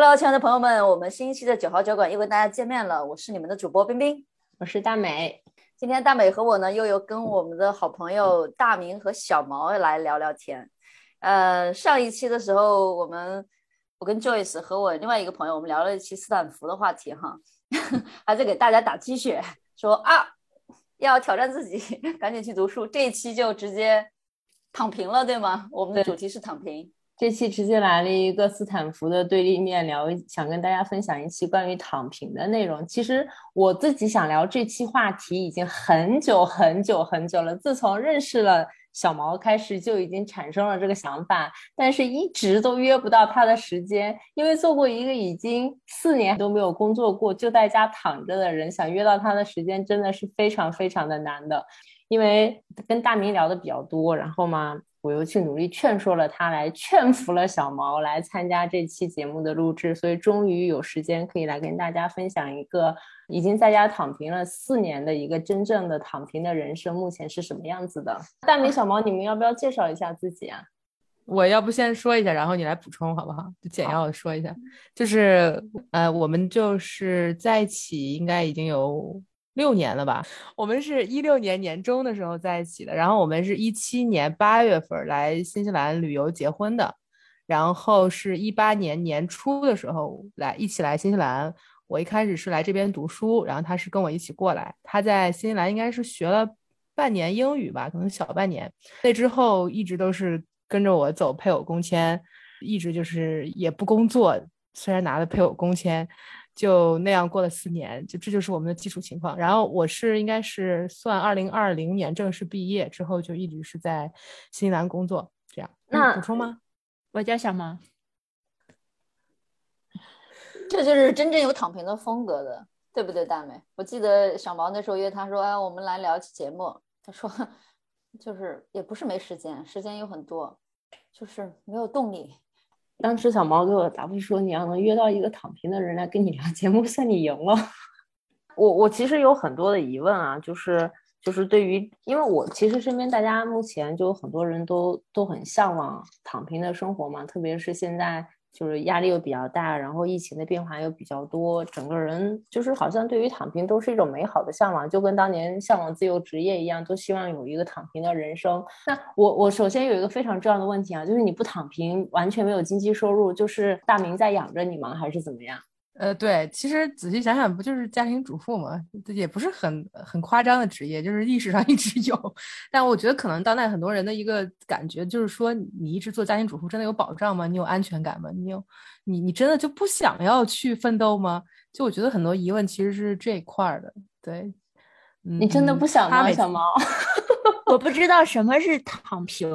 Hello，亲爱的朋友们，我们新一期的九号酒馆又跟大家见面了。我是你们的主播冰冰，我是大美。今天大美和我呢，又有跟我们的好朋友大明和小毛来聊聊天。呃，上一期的时候，我们我跟 Joyce 和我另外一个朋友，我们聊了一期斯坦福的话题哈，还在给大家打鸡血，说啊要挑战自己，赶紧去读书。这一期就直接躺平了，对吗？我们的主题是躺平。这期直接来了一个斯坦福的对立面聊，想跟大家分享一期关于躺平的内容。其实我自己想聊这期话题已经很久很久很久了，自从认识了小毛开始就已经产生了这个想法，但是一直都约不到他的时间。因为做过一个已经四年都没有工作过就在家躺着的人，想约到他的时间真的是非常非常的难的。因为跟大明聊的比较多，然后嘛。我又去努力劝说了他，来劝服了小毛来参加这期节目的录制，所以终于有时间可以来跟大家分享一个已经在家躺平了四年的一个真正的躺平的人生，目前是什么样子的。大明、小毛，你们要不要介绍一下自己啊？我要不先说一下，然后你来补充好不好？就简要的说一下，就是呃，我们就是在一起应该已经有。六年了吧，我们是一六年年中的时候在一起的，然后我们是一七年八月份来新西兰旅游结婚的，然后是一八年年初的时候来一起来新西兰。我一开始是来这边读书，然后他是跟我一起过来。他在新西兰应该是学了半年英语吧，可能小半年。那之后一直都是跟着我走配偶工签，一直就是也不工作，虽然拿了配偶工签。就那样过了四年，就这就是我们的基础情况。然后我是应该是算二零二零年正式毕业之后，就一直是在新西兰工作。这样，那补充吗？我叫小毛，这就是真正有躺平的风格的，对不对，大美？我记得小毛那时候约他说：“哎，我们来聊期节目。”他说：“ 就是也不是没时间，时间有很多，就是没有动力。”当时小毛给我答复说：“你要能约到一个躺平的人来跟你聊节目，算你赢了。”我我其实有很多的疑问啊，就是就是对于，因为我其实身边大家目前就很多人都都很向往躺平的生活嘛，特别是现在。就是压力又比较大，然后疫情的变化又比较多，整个人就是好像对于躺平都是一种美好的向往，就跟当年向往自由职业一样，都希望有一个躺平的人生。那我我首先有一个非常重要的问题啊，就是你不躺平，完全没有经济收入，就是大明在养着你吗，还是怎么样？呃，对，其实仔细想想，不就是家庭主妇吗？也不是很很夸张的职业，就是历史上 一直有。但我觉得可能当代很多人的一个感觉就是说，你一直做家庭主妇真的有保障吗？你有安全感吗？你有你你真的就不想要去奋斗吗？就我觉得很多疑问其实是这一块的。对，你真的不想吗，小猫？我不知道什么是躺平。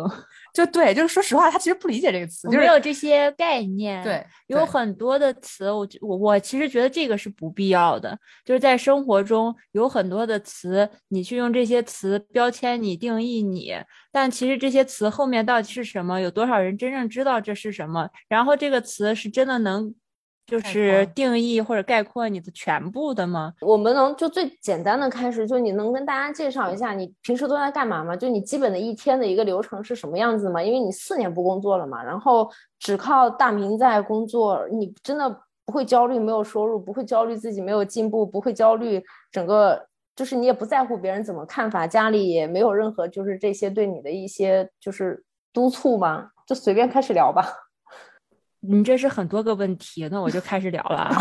就对，就是说实话，他其实不理解这个词，没有这些概念。对，有很多的词，我我我其实觉得这个是不必要的。就是在生活中有很多的词，你去用这些词标签你定义你，但其实这些词后面到底是什么？有多少人真正知道这是什么？然后这个词是真的能。就是定义或者概括你的全部的吗？我们能就最简单的开始，就你能跟大家介绍一下你平时都在干嘛吗？就你基本的一天的一个流程是什么样子吗？因为你四年不工作了嘛，然后只靠大明在工作，你真的不会焦虑没有收入，不会焦虑自己没有进步，不会焦虑整个就是你也不在乎别人怎么看法，家里也没有任何就是这些对你的一些就是督促吗？就随便开始聊吧。你这是很多个问题，那我就开始聊了。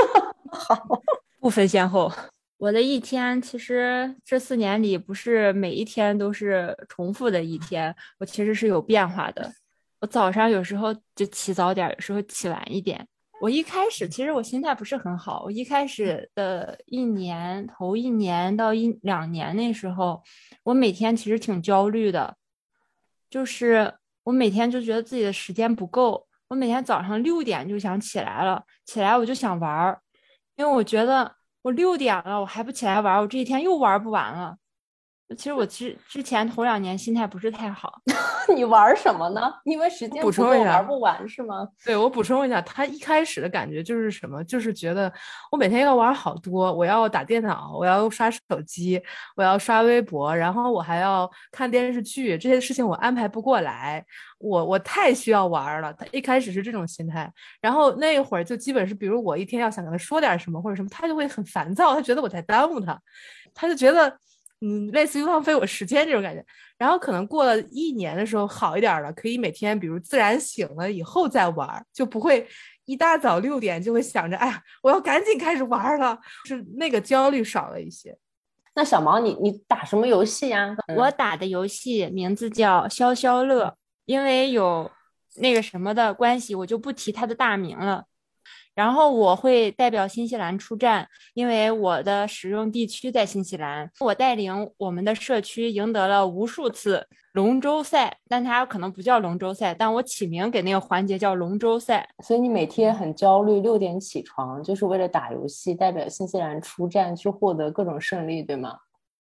好，不分先后。我的一天其实这四年里不是每一天都是重复的一天，我其实是有变化的。我早上有时候就起早点，有时候起晚一点。我一开始其实我心态不是很好，我一开始的一年头一年到一两年那时候，我每天其实挺焦虑的，就是我每天就觉得自己的时间不够。我每天早上六点就想起来了，起来我就想玩儿，因为我觉得我六点了，我还不起来玩儿，我这一天又玩不完了。其实我之之前头两年心态不是太好。你玩什么呢？因为时间补充一下玩不完是吗？对我补充一下，他一开始的感觉就是什么？就是觉得我每天要玩好多，我要打电脑，我要刷手机，我要刷微博，然后我还要看电视剧，这些事情我安排不过来，我我太需要玩了。他一开始是这种心态，然后那会儿就基本是，比如我一天要想跟他说点什么或者什么，他就会很烦躁，他觉得我在耽误他，他就觉得。嗯，类似于浪费我时间这种感觉，然后可能过了一年的时候好一点了，可以每天比如自然醒了以后再玩，就不会一大早六点就会想着，哎呀，我要赶紧开始玩了，是那个焦虑少了一些。那小毛，你你打什么游戏呀？我打的游戏名字叫消消乐，因为有那个什么的关系，我就不提它的大名了。然后我会代表新西兰出战，因为我的使用地区在新西兰。我带领我们的社区赢得了无数次龙舟赛，但它可能不叫龙舟赛，但我起名给那个环节叫龙舟赛。所以你每天很焦虑，六点起床，就是为了打游戏，代表新西兰出战，去获得各种胜利，对吗？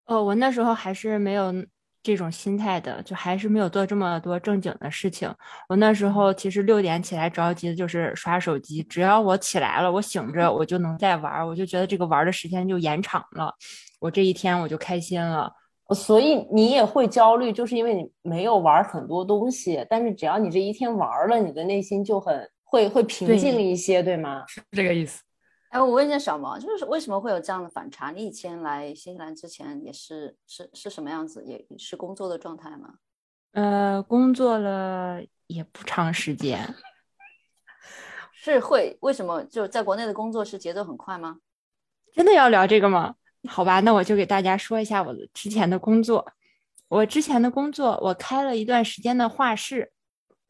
哦，我那时候还是没有。这种心态的，就还是没有做这么多正经的事情。我那时候其实六点起来着急的就是刷手机，只要我起来了，我醒着我就能再玩，我就觉得这个玩的时间就延长了，我这一天我就开心了。所以你也会焦虑，就是因为你没有玩很多东西，但是只要你这一天玩了，你的内心就很会会平静一些，对吗？是这个意思。哎，我问一下小毛，就是为什么会有这样的反差？你以前来新西兰之前也是是是什么样子？也是工作的状态吗？呃，工作了也不长时间，是会为什么就在国内的工作是节奏很快吗？真的要聊这个吗？好吧，那我就给大家说一下我的之前的工作。我之前的工作，我开了一段时间的画室，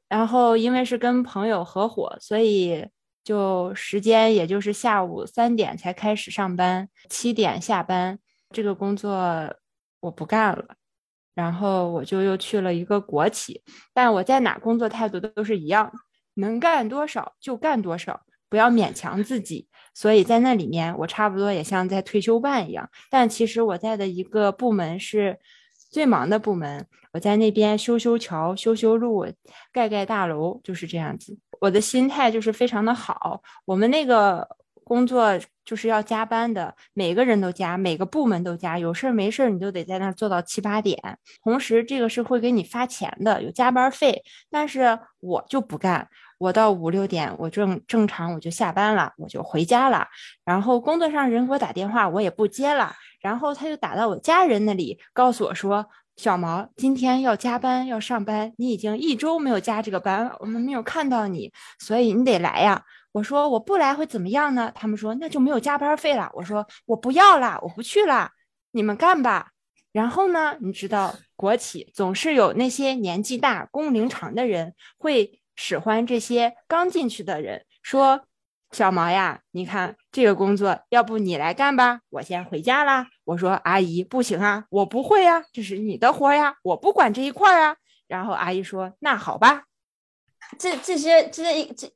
然后因为是跟朋友合伙，所以。就时间也就是下午三点才开始上班，七点下班。这个工作我不干了，然后我就又去了一个国企。但我在哪工作态度都是一样，能干多少就干多少，不要勉强自己。所以在那里面，我差不多也像在退休办一样。但其实我在的一个部门是最忙的部门，我在那边修修桥、修修路、盖盖大楼，就是这样子。我的心态就是非常的好，我们那个工作就是要加班的，每个人都加，每个部门都加，有事儿没事儿你都得在那儿做到七八点。同时，这个是会给你发钱的，有加班费。但是我就不干，我到五六点，我正正常我就下班了，我就回家了。然后工作上人给我打电话，我也不接了。然后他就打到我家人那里，告诉我说。小毛今天要加班要上班，你已经一周没有加这个班了，我们没有看到你，所以你得来呀。我说我不来会怎么样呢？他们说那就没有加班费了。我说我不要了，我不去了，你们干吧。然后呢，你知道国企总是有那些年纪大、工龄长的人会使唤这些刚进去的人，说。小毛呀，你看这个工作，要不你来干吧？我先回家啦。我说阿姨不行啊，我不会呀，这是你的活呀，我不管这一块儿啊。然后阿姨说那好吧，这这些这些这。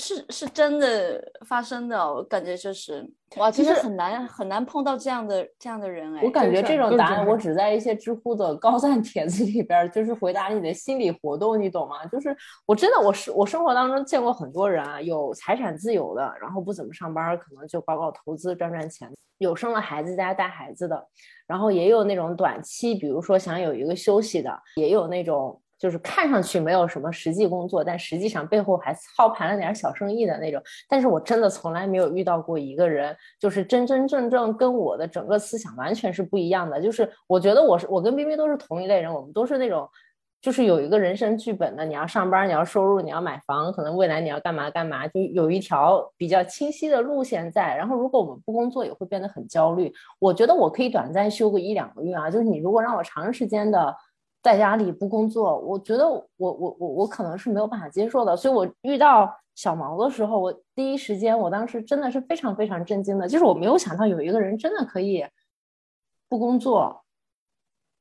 是是真的发生的，我感觉就是哇，其实很难很难碰到这样的这样的人哎。我感觉这种答案我只在一些知乎的高赞帖子里边，就是回答你的心理活动，你懂吗？就是我真的我是我生活当中见过很多人啊，有财产自由的，然后不怎么上班，可能就搞搞投资赚赚钱；有生了孩子在家带孩子的，然后也有那种短期，比如说想有一个休息的，也有那种。就是看上去没有什么实际工作，但实际上背后还操盘了点小生意的那种。但是我真的从来没有遇到过一个人，就是真真正正跟我的整个思想完全是不一样的。就是我觉得我是我跟冰冰都是同一类人，我们都是那种，就是有一个人生剧本的。你要上班，你要收入，你要买房，可能未来你要干嘛干嘛，就有一条比较清晰的路线在。然后如果我们不工作，也会变得很焦虑。我觉得我可以短暂休个一两个月啊，就是你如果让我长时间的。在家里不工作，我觉得我我我我可能是没有办法接受的，所以我遇到小毛的时候，我第一时间，我当时真的是非常非常震惊的，就是我没有想到有一个人真的可以不工作，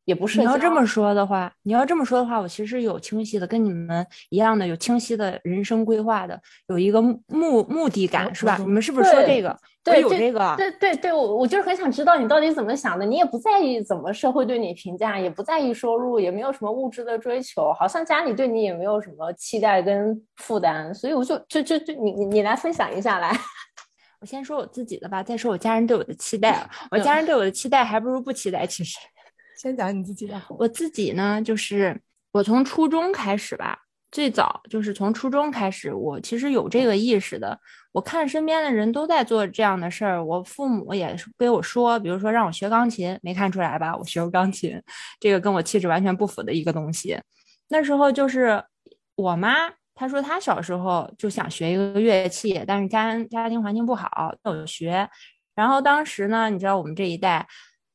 也不是。你要这么说的话，你要这么说的话，我其实有清晰的，跟你们一样的，有清晰的人生规划的，有一个目目的感，是吧？你们是不是说这个？对，有这个。对对对，我我就是很想知道你到底怎么想的。你也不在意怎么社会对你评价，也不在意收入，也没有什么物质的追求，好像家里对你也没有什么期待跟负担。所以我就就就就你你你来分享一下来。我先说我自己的吧，再说我家人对我的期待。我家人对我的期待还不如不期待，其实。先讲你自己的。我自己呢，就是我从初中开始吧，最早就是从初中开始，我其实有这个意识的。我看身边的人都在做这样的事儿，我父母也给我说，比如说让我学钢琴，没看出来吧？我学过钢琴，这个跟我气质完全不符的一个东西。那时候就是我妈，她说她小时候就想学一个乐器，但是家家庭环境不好，没有学。然后当时呢，你知道我们这一代。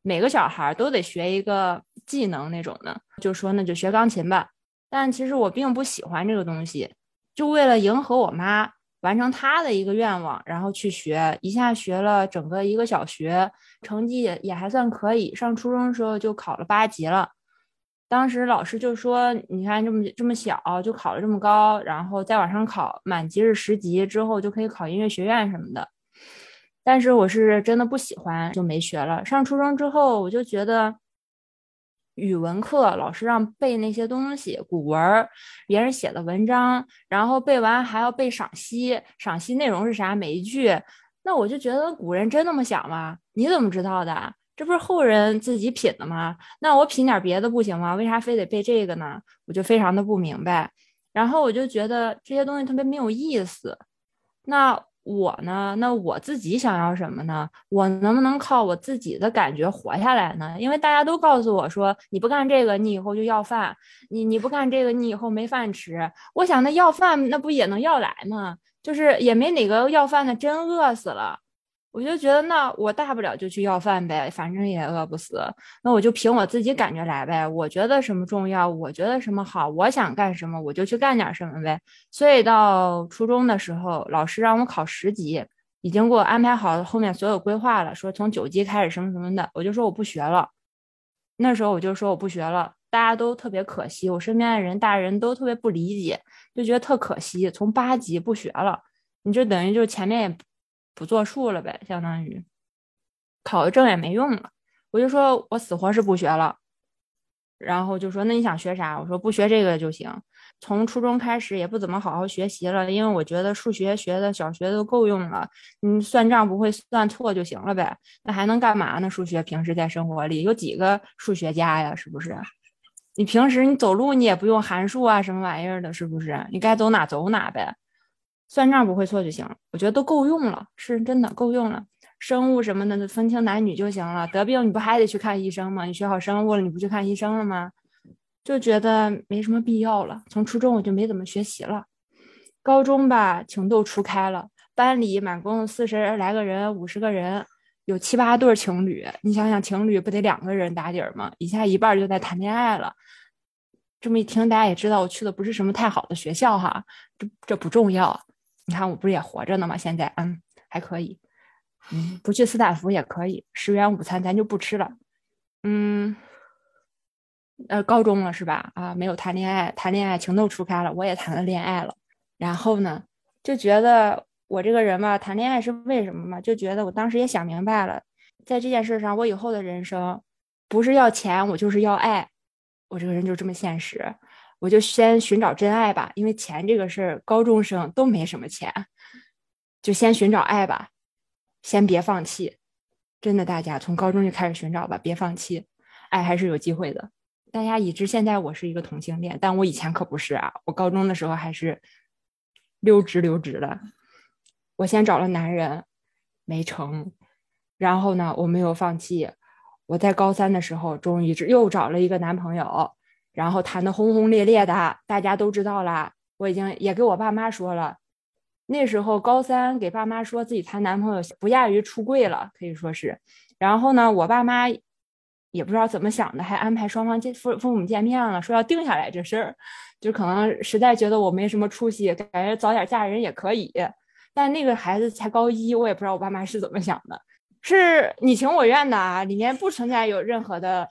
每个小孩都得学一个技能那种的，就说那就学钢琴吧。但其实我并不喜欢这个东西，就为了迎合我妈，完成她的一个愿望，然后去学，一下学了整个一个小学，成绩也也还算可以。上初中的时候就考了八级了，当时老师就说：“你看这么这么小就考了这么高，然后再往上考，满级是十级之后就可以考音乐学院什么的。”但是我是真的不喜欢，就没学了。上初中之后，我就觉得语文课老师让背那些东西，古文别人写的文章，然后背完还要背赏析，赏析内容是啥？每一句，那我就觉得古人真那么想吗？你怎么知道的？这不是后人自己品的吗？那我品点别的不行吗？为啥非得背这个呢？我就非常的不明白。然后我就觉得这些东西特别没有意思。那。我呢？那我自己想要什么呢？我能不能靠我自己的感觉活下来呢？因为大家都告诉我说，你不干这个，你以后就要饭；你你不干这个，你以后没饭吃。我想，那要饭那不也能要来吗？就是也没哪个要饭的真饿死了。我就觉得，那我大不了就去要饭呗，反正也饿不死。那我就凭我自己感觉来呗。我觉得什么重要，我觉得什么好，我想干什么，我就去干点什么呗。所以到初中的时候，老师让我考十级，已经给我安排好后面所有规划了，说从九级开始什么什么的。我就说我不学了。那时候我就说我不学了，大家都特别可惜，我身边的人大人都特别不理解，就觉得特可惜。从八级不学了，你就等于就前面也。不作数了呗，相当于考个证也没用了。我就说我死活是不学了，然后就说那你想学啥？我说不学这个就行。从初中开始也不怎么好好学习了，因为我觉得数学学的小学都够用了，嗯，算账不会算错就行了呗。那还能干嘛呢？数学平时在生活里有几个数学家呀？是不是？你平时你走路你也不用函数啊什么玩意儿的，是不是？你该走哪走哪呗。算账不会错就行了，我觉得都够用了，是真的够用了。生物什么的分清男女就行了。得病你不还得去看医生吗？你学好生物了，你不去看医生了吗？就觉得没什么必要了。从初中我就没怎么学习了，高中吧情窦初开了，班里满共四十来个人，五十个人，有七八对情侣。你想想，情侣不得两个人打底儿吗？一下一半就在谈恋爱了。这么一听，大家也知道我去的不是什么太好的学校哈，这这不重要。你看我不是也活着呢吗？现在嗯还可以，嗯 不去斯坦福也可以，十元午餐咱就不吃了，嗯，呃高中了是吧？啊没有谈恋爱，谈恋爱情窦初开了，我也谈了恋爱了，然后呢就觉得我这个人吧，谈恋爱是为什么嘛？就觉得我当时也想明白了，在这件事上，我以后的人生不是要钱，我就是要爱，我这个人就这么现实。我就先寻找真爱吧，因为钱这个事儿，高中生都没什么钱，就先寻找爱吧，先别放弃。真的，大家从高中就开始寻找吧，别放弃，爱还是有机会的。大家已知现在我是一个同性恋，但我以前可不是啊，我高中的时候还是溜直溜直的。我先找了男人，没成，然后呢，我没有放弃。我在高三的时候，终于又找了一个男朋友。然后谈的轰轰烈烈的，大家都知道了。我已经也给我爸妈说了。那时候高三给爸妈说自己谈男朋友，不亚于出柜了，可以说是。然后呢，我爸妈也不知道怎么想的，还安排双方见父父母见面了，说要定下来这事儿。就可能实在觉得我没什么出息，感觉早点嫁人也可以。但那个孩子才高一，我也不知道我爸妈是怎么想的，是你情我愿的啊，里面不存在有任何的。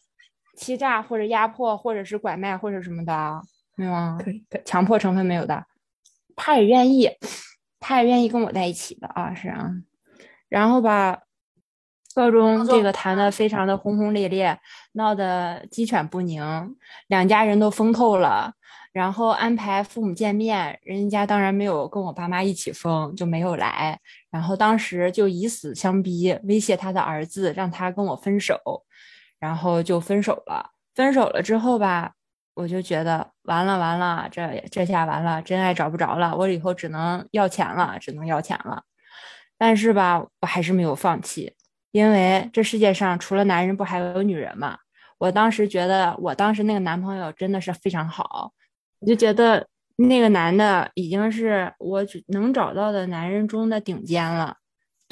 欺诈或者压迫或者是拐卖或者什么的，没有啊？可以，可。强迫成分没有的，他也愿意，他也愿意跟我在一起的啊，是啊。然后吧，高中这个谈的非常的轰轰烈烈，闹得鸡犬不宁，两家人都疯透了。然后安排父母见面，人家当然没有跟我爸妈一起疯，就没有来。然后当时就以死相逼，威胁他的儿子，让他跟我分手，然后就分手了。分手了之后吧，我就觉得完了完了，这这下完了，真爱找不着了，我以后只能要钱了，只能要钱了。但是吧，我还是没有放弃，因为这世界上除了男人，不还有女人吗？我当时觉得，我当时那个男朋友真的是非常好。我就觉得那个男的已经是我能找到的男人中的顶尖了。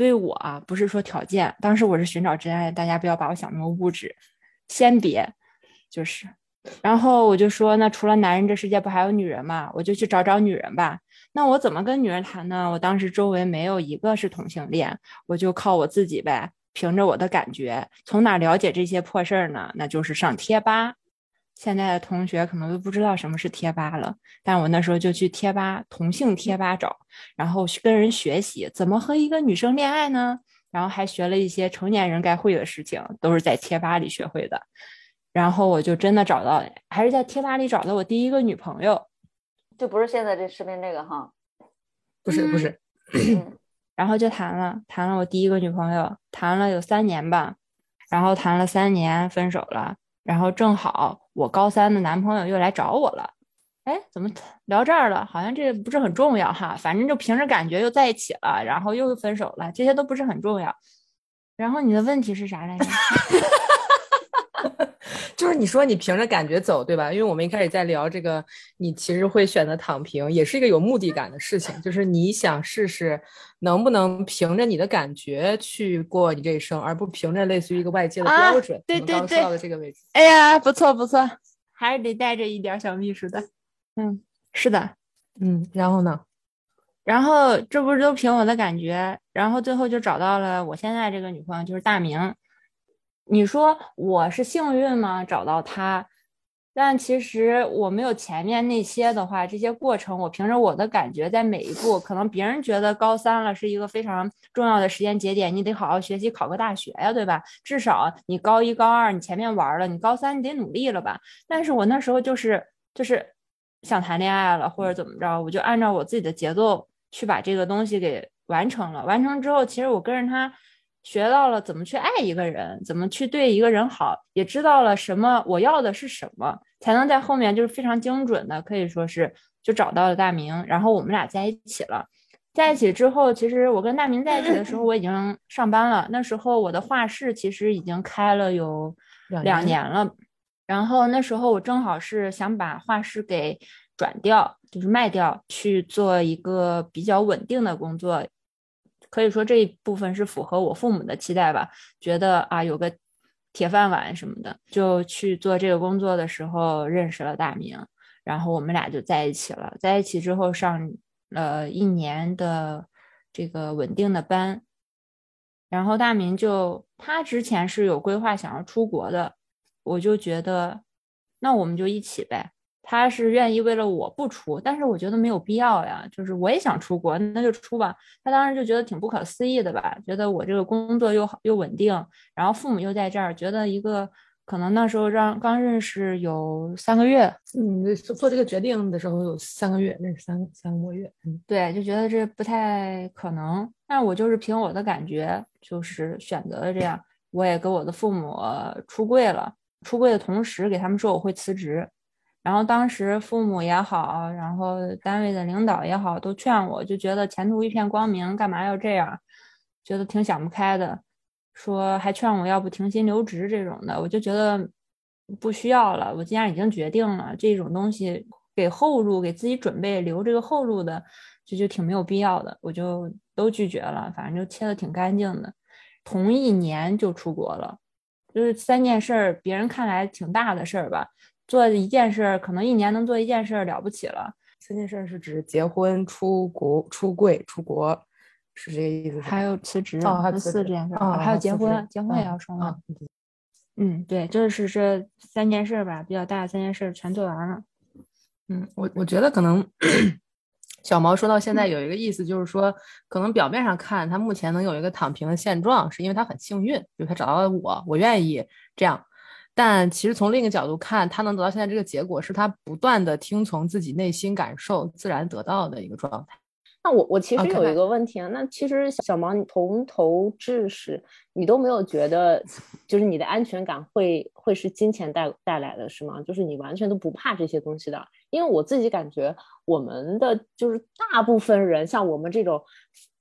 对我啊，不是说条件，当时我是寻找真爱，大家不要把我想那么物质，先别，就是。然后我就说，那除了男人，这世界不还有女人吗？我就去找找女人吧。那我怎么跟女人谈呢？我当时周围没有一个是同性恋，我就靠我自己呗，凭着我的感觉，从哪了解这些破事儿呢？那就是上贴吧。现在的同学可能都不知道什么是贴吧了，但我那时候就去贴吧同性贴吧找，然后跟人学习怎么和一个女生恋爱呢？然后还学了一些成年人该会的事情，都是在贴吧里学会的。然后我就真的找到，还是在贴吧里找到我第一个女朋友，就不是现在这视频这个哈，不是不是，然后就谈了，谈了我第一个女朋友，谈了有三年吧，然后谈了三年分手了。然后正好我高三的男朋友又来找我了，哎，怎么聊这儿了？好像这个不是很重要哈，反正就凭着感觉又在一起了，然后又分手了，这些都不是很重要。然后你的问题是啥来着？就是你说你凭着感觉走，对吧？因为我们一开始在聊这个，你其实会选择躺平，也是一个有目的感的事情。就是你想试试能不能凭着你的感觉去过你这一生，而不凭着类似于一个外界的标准。对对对，到的这个位置。哎呀，不错不错，还是得带着一点小秘书的。嗯，是的，嗯，然后呢？然后这不是都凭我的感觉，然后最后就找到了我现在这个女朋友，就是大明。你说我是幸运吗？找到他，但其实我没有前面那些的话，这些过程我凭着我的感觉，在每一步，可能别人觉得高三了是一个非常重要的时间节点，你得好好学习，考个大学呀，对吧？至少你高一、高二你前面玩了，你高三你得努力了吧？但是我那时候就是就是想谈恋爱了，或者怎么着，我就按照我自己的节奏去把这个东西给完成了。完成之后，其实我跟着他。学到了怎么去爱一个人，怎么去对一个人好，也知道了什么我要的是什么，才能在后面就是非常精准的，可以说是就找到了大明，然后我们俩在一起了。在一起之后，其实我跟大明在一起的时候，我已经上班了。那时候我的画室其实已经开了有两年了，然后那时候我正好是想把画室给转掉，就是卖掉，去做一个比较稳定的工作。可以说这一部分是符合我父母的期待吧，觉得啊有个铁饭碗什么的，就去做这个工作的时候认识了大明，然后我们俩就在一起了。在一起之后上了一年的这个稳定的班，然后大明就他之前是有规划想要出国的，我就觉得那我们就一起呗。他是愿意为了我不出，但是我觉得没有必要呀。就是我也想出国，那就出吧。他当时就觉得挺不可思议的吧，觉得我这个工作又好又稳定，然后父母又在这儿，觉得一个可能那时候让刚认识有三个月，嗯，做这个决定的时候有三个月，那是三三个月，嗯，对，就觉得这不太可能。但我就是凭我的感觉，就是选择了这样。我也跟我的父母出柜了，出柜的同时给他们说我会辞职。然后当时父母也好，然后单位的领导也好，都劝我，就觉得前途一片光明，干嘛要这样？觉得挺想不开的，说还劝我要不停薪留职这种的，我就觉得不需要了。我既然已经决定了这种东西，给后路，给自己准备留这个后路的，就就挺没有必要的，我就都拒绝了。反正就切的挺干净的，同一年就出国了，就是三件事儿，别人看来挺大的事儿吧。做一件事，可能一年能做一件事了不起了。三件事是指结婚、出国、出柜、出国，是这个意思？还有辞职，还有四件事，还有结婚，结婚也要说吗？嗯，对，就是这三件事吧，比较大的三件事全做完了。嗯，我我觉得可能小毛说到现在有一个意思，就是说，可能表面上看他目前能有一个躺平的现状，是因为他很幸运，就是他找到了我，我愿意这样。但其实从另一个角度看，他能得到现在这个结果，是他不断的听从自己内心感受，自然得到的一个状态。那我我其实有一个问题啊，那其实小毛，你从头至始，你都没有觉得，就是你的安全感会会是金钱带带来的，是吗？就是你完全都不怕这些东西的？因为我自己感觉，我们的就是大部分人，像我们这种，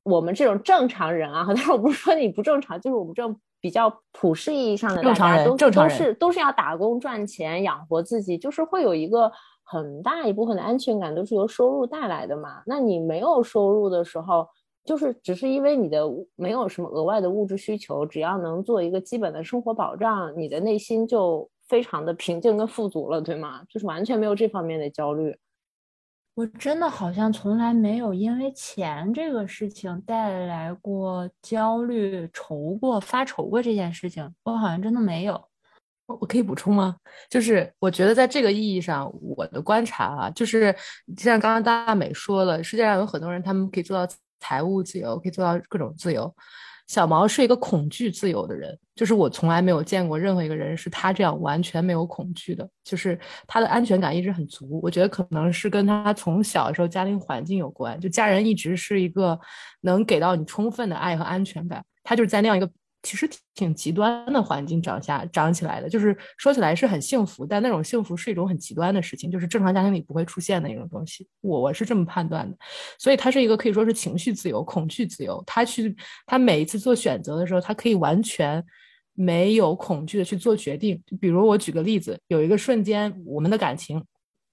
我们这种正常人啊，但是我不是说你不正常，就是我们这种比较普世意义上的正常人大家都都正常人是都是要打工赚钱养活自己，就是会有一个很大一部分的安全感都是由收入带来的嘛。那你没有收入的时候，就是只是因为你的没有什么额外的物质需求，只要能做一个基本的生活保障，你的内心就非常的平静跟富足了，对吗？就是完全没有这方面的焦虑。我真的好像从来没有因为钱这个事情带来过焦虑、愁过、发愁过这件事情，我好像真的没有。我我可以补充吗？就是我觉得在这个意义上，我的观察啊，就是像刚刚大美说了，世界上有很多人，他们可以做到财务自由，可以做到各种自由。小毛是一个恐惧自由的人，就是我从来没有见过任何一个人是他这样完全没有恐惧的，就是他的安全感一直很足。我觉得可能是跟他从小的时候家庭环境有关，就家人一直是一个能给到你充分的爱和安全感。他就是在那样一个其实挺极端的环境长下长起来的，就是说起来是很幸福，但那种幸福是一种很极端的事情，就是正常家庭里不会出现的一种东西。我我是这么判断的，所以他是一个可以说是情绪自由、恐惧自由。他去他每一次做选择的时候，他可以完全没有恐惧的去做决定。比如我举个例子，有一个瞬间，我们的感情，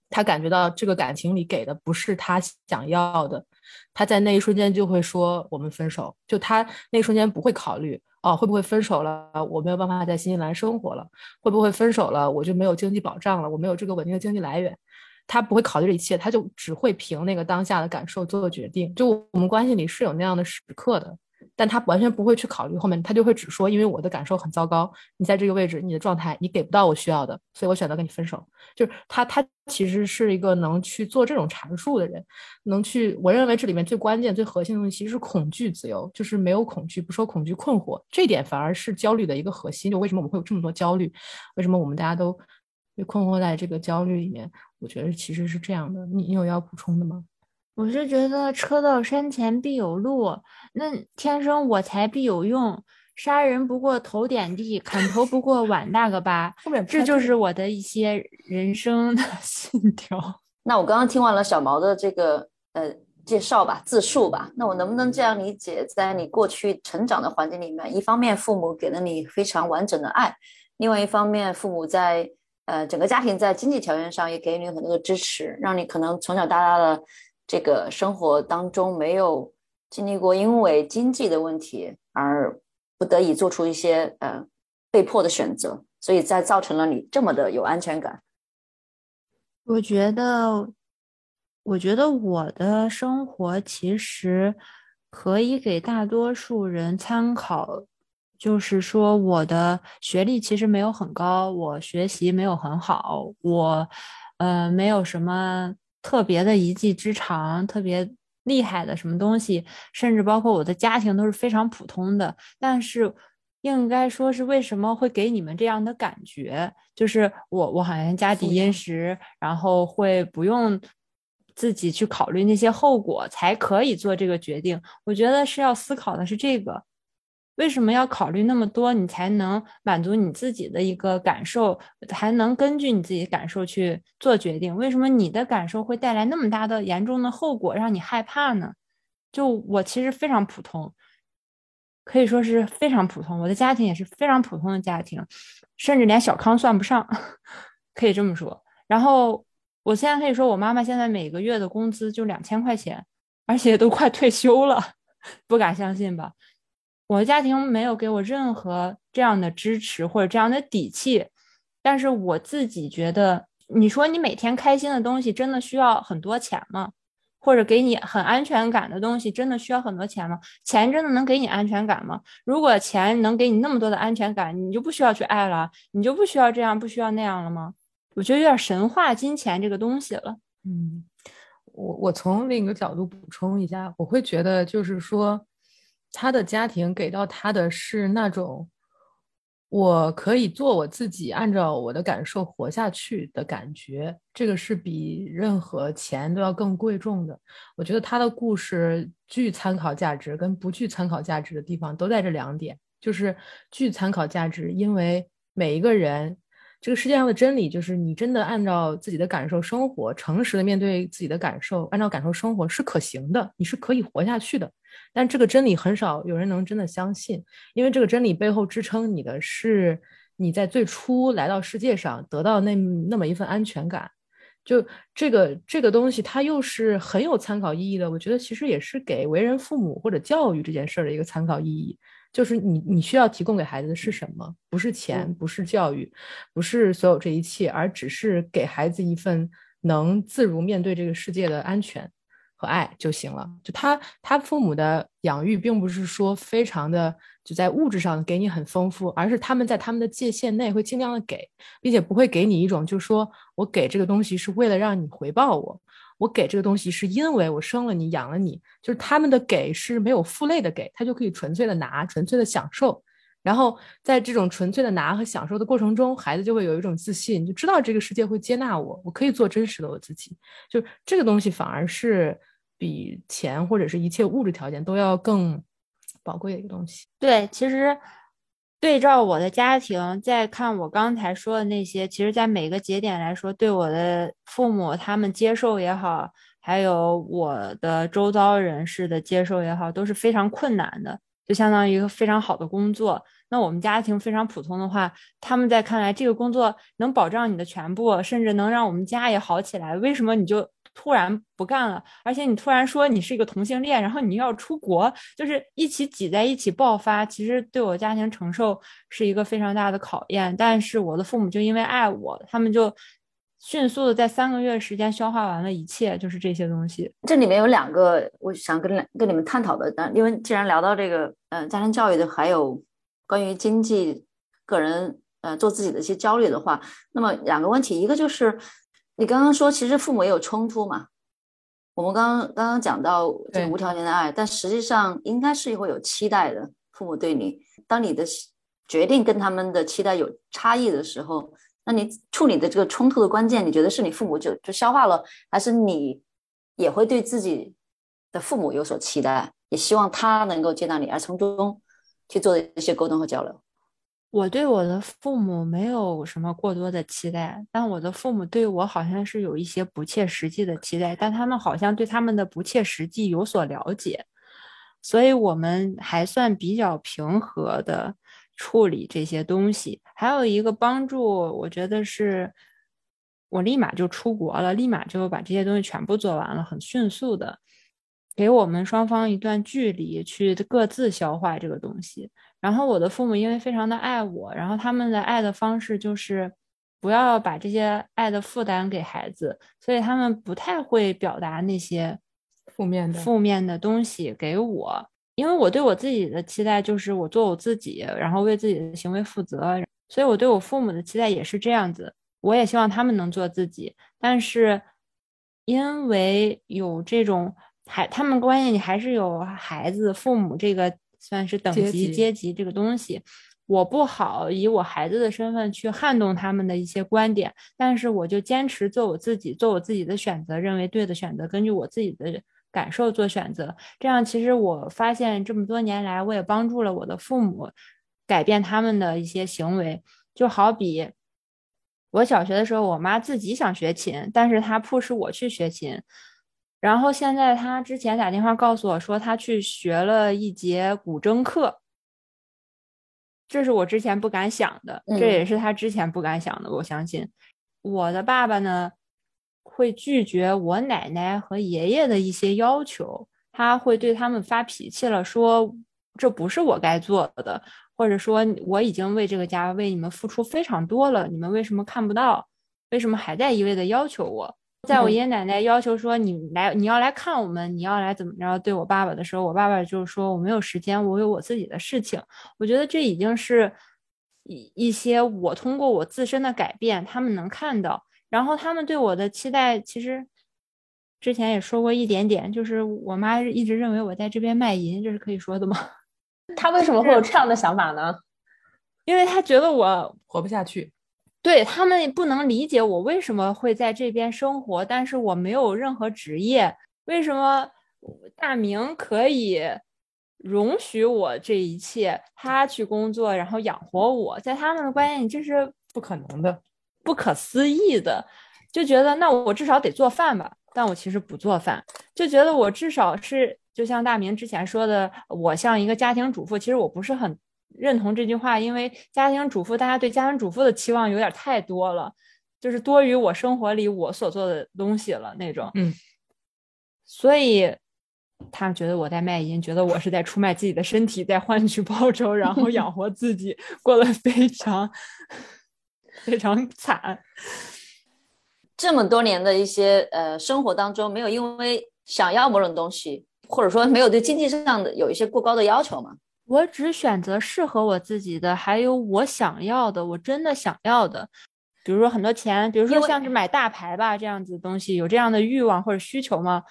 他感觉到这个感情里给的不是他想要的，他在那一瞬间就会说我们分手。就他那一瞬间不会考虑哦，会不会分手了？我没有办法在新西兰生活了，会不会分手了？我就没有经济保障了，我没有这个稳定的经济来源。他不会考虑这一切，他就只会凭那个当下的感受做决定。就我们关系里是有那样的时刻的，但他完全不会去考虑后面，他就会只说，因为我的感受很糟糕，你在这个位置，你的状态你给不到我需要的，所以我选择跟你分手。就是他，他其实是一个能去做这种阐述的人，能去。我认为这里面最关键、最核心的东西其实是恐惧自由，就是没有恐惧，不受恐惧困惑，这点反而是焦虑的一个核心。就为什么我们会有这么多焦虑？为什么我们大家都被困惑在这个焦虑里面？我觉得其实是这样的。你你有要补充的吗？我是觉得车到山前必有路，那天生我材必有用。杀人不过头点地，砍头不过碗大个疤。这就是我的一些人生的 信条。那我刚刚听完了小毛的这个呃介绍吧，自述吧，那我能不能这样理解，在你过去成长的环境里面，一方面父母给了你非常完整的爱，另外一方面父母在呃整个家庭在经济条件上也给予你很多的支持，让你可能从小到大的这个生活当中没有经历过因为经济的问题而不得已做出一些呃被迫的选择，所以才造成了你这么的有安全感。我觉得，我觉得我的生活其实可以给大多数人参考。就是说，我的学历其实没有很高，我学习没有很好，我呃没有什么特别的一技之长，特别厉害的什么东西，甚至包括我的家庭都是非常普通的。但是，应该说是为什么会给你们这样的感觉？就是我我好像家底殷实，然后会不用自己去考虑那些后果，才可以做这个决定。我觉得是要思考的是这个。为什么要考虑那么多？你才能满足你自己的一个感受，还能根据你自己感受去做决定？为什么你的感受会带来那么大的严重的后果，让你害怕呢？就我其实非常普通，可以说是非常普通。我的家庭也是非常普通的家庭，甚至连小康算不上，可以这么说。然后我现在可以说，我妈妈现在每个月的工资就两千块钱，而且都快退休了，不敢相信吧？我的家庭没有给我任何这样的支持或者这样的底气，但是我自己觉得，你说你每天开心的东西真的需要很多钱吗？或者给你很安全感的东西，真的需要很多钱吗？钱真的能给你安全感吗？如果钱能给你那么多的安全感，你就不需要去爱了，你就不需要这样，不需要那样了吗？我觉得有点神话金钱这个东西了。嗯，我我从另一个角度补充一下，我会觉得就是说，他的家庭给到他的是那种。我可以做我自己，按照我的感受活下去的感觉，这个是比任何钱都要更贵重的。我觉得他的故事具参考价值，跟不具参考价值的地方都在这两点。就是具参考价值，因为每一个人，这个世界上的真理就是，你真的按照自己的感受生活，诚实的面对自己的感受，按照感受生活是可行的，你是可以活下去的。但这个真理很少有人能真的相信，因为这个真理背后支撑你的是你在最初来到世界上得到那那么一份安全感。就这个这个东西，它又是很有参考意义的。我觉得其实也是给为人父母或者教育这件事儿的一个参考意义，就是你你需要提供给孩子的是什么？不是钱，不是教育，不是所有这一切，而只是给孩子一份能自如面对这个世界的安全。和爱就行了。就他他父母的养育，并不是说非常的就在物质上给你很丰富，而是他们在他们的界限内会尽量的给，并且不会给你一种就是说我给这个东西是为了让你回报我，我给这个东西是因为我生了你养了你，就是他们的给是没有负累的给，他就可以纯粹的拿，纯粹的享受。然后在这种纯粹的拿和享受的过程中，孩子就会有一种自信，就知道这个世界会接纳我，我可以做真实的我自己。就这个东西反而是。比钱或者是一切物质条件都要更宝贵的一个东西。对，其实对照我的家庭，再看我刚才说的那些，其实，在每个节点来说，对我的父母他们接受也好，还有我的周遭人士的接受也好，都是非常困难的。就相当于一个非常好的工作，那我们家庭非常普通的话，他们在看来，这个工作能保障你的全部，甚至能让我们家也好起来，为什么你就？突然不干了，而且你突然说你是一个同性恋，然后你又要出国，就是一起挤在一起爆发。其实对我家庭承受是一个非常大的考验。但是我的父母就因为爱我，他们就迅速的在三个月时间消化完了一切，就是这些东西。这里面有两个我想跟跟你们探讨的，但因为既然聊到这个，嗯，家庭教育的，还有关于经济、个人，呃，做自己的一些焦虑的话，那么两个问题，一个就是。你刚刚说，其实父母也有冲突嘛？我们刚刚刚刚讲到这个无条件的爱，但实际上应该是会有期待的。父母对你，当你的决定跟他们的期待有差异的时候，那你处理的这个冲突的关键，你觉得是你父母就就消化了，还是你也会对自己的父母有所期待，也希望他能够接纳你，而从中去做一些沟通和交流？我对我的父母没有什么过多的期待，但我的父母对我好像是有一些不切实际的期待，但他们好像对他们的不切实际有所了解，所以我们还算比较平和的处理这些东西。还有一个帮助，我觉得是我立马就出国了，立马就把这些东西全部做完了，很迅速的给我们双方一段距离去各自消化这个东西。然后我的父母因为非常的爱我，然后他们的爱的方式就是不要把这些爱的负担给孩子，所以他们不太会表达那些负面的负面的东西给我，因为我对我自己的期待就是我做我自己，然后为自己的行为负责，所以我对我父母的期待也是这样子，我也希望他们能做自己，但是因为有这种还他们关系，你还是有孩子父母这个。算是等级阶级这个东西，我不好以我孩子的身份去撼动他们的一些观点，但是我就坚持做我自己，做我自己的选择，认为对的选择，根据我自己的感受做选择。这样其实我发现这么多年来，我也帮助了我的父母改变他们的一些行为。就好比我小学的时候，我妈自己想学琴，但是她迫使我去学琴。然后现在他之前打电话告诉我说，他去学了一节古筝课，这是我之前不敢想的，这也是他之前不敢想的。我相信我的爸爸呢，会拒绝我奶奶和爷爷的一些要求，他会对他们发脾气了，说这不是我该做的，或者说我已经为这个家为你们付出非常多了，你们为什么看不到？为什么还在一味的要求我？在我嗯爷爷奶奶要求说你来你要来看我们，你要来怎么着对我爸爸的时候，我爸爸就是说我没有时间，我有我自己的事情。我觉得这已经是一一些我通过我自身的改变，他们能看到，然后他们对我的期待，其实之前也说过一点点，就是我妈一直认为我在这边卖淫，这是可以说的吗？他为什么会有这样的想法呢？因为他觉得我活不下去。对他们不能理解我为什么会在这边生活，但是我没有任何职业，为什么大明可以容许我这一切，他去工作然后养活我，在他们的观念里这是不可能的，不可思议的，就觉得那我至少得做饭吧，但我其实不做饭，就觉得我至少是就像大明之前说的，我像一个家庭主妇，其实我不是很认同这句话，因为家庭主妇大家对家庭主妇的期望有点太多了，就是多于我生活里我所做的东西了那种，嗯，所以。他们觉得我在卖淫，觉得我是在出卖自己的身体，在换取报酬，然后养活自己，过得非常非常惨。这么多年的一些呃生活当中，没有因为想要某种东西，或者说没有对经济上的有一些过高的要求吗？我只选择适合我自己的，还有我想要的，我真的想要的。比如说很多钱，比如说像是买大牌吧这样子的东西，有这样的欲望或者需求吗？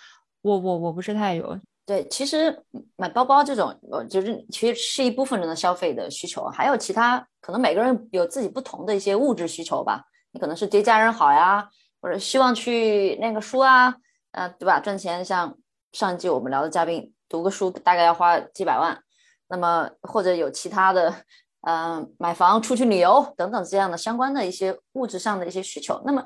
我我我不是太有。对，其实买包包这种，呃，就是其实是一部分人的消费的需求，还有其他可能每个人有自己不同的一些物质需求吧。你可能是对家人好呀，或者希望去念个书啊，呃，对吧？赚钱，像上一季我们聊的嘉宾，读个书大概要花几百万，那么或者有其他的，呃，买房、出去旅游等等这样的相关的一些物质上的一些需求。那么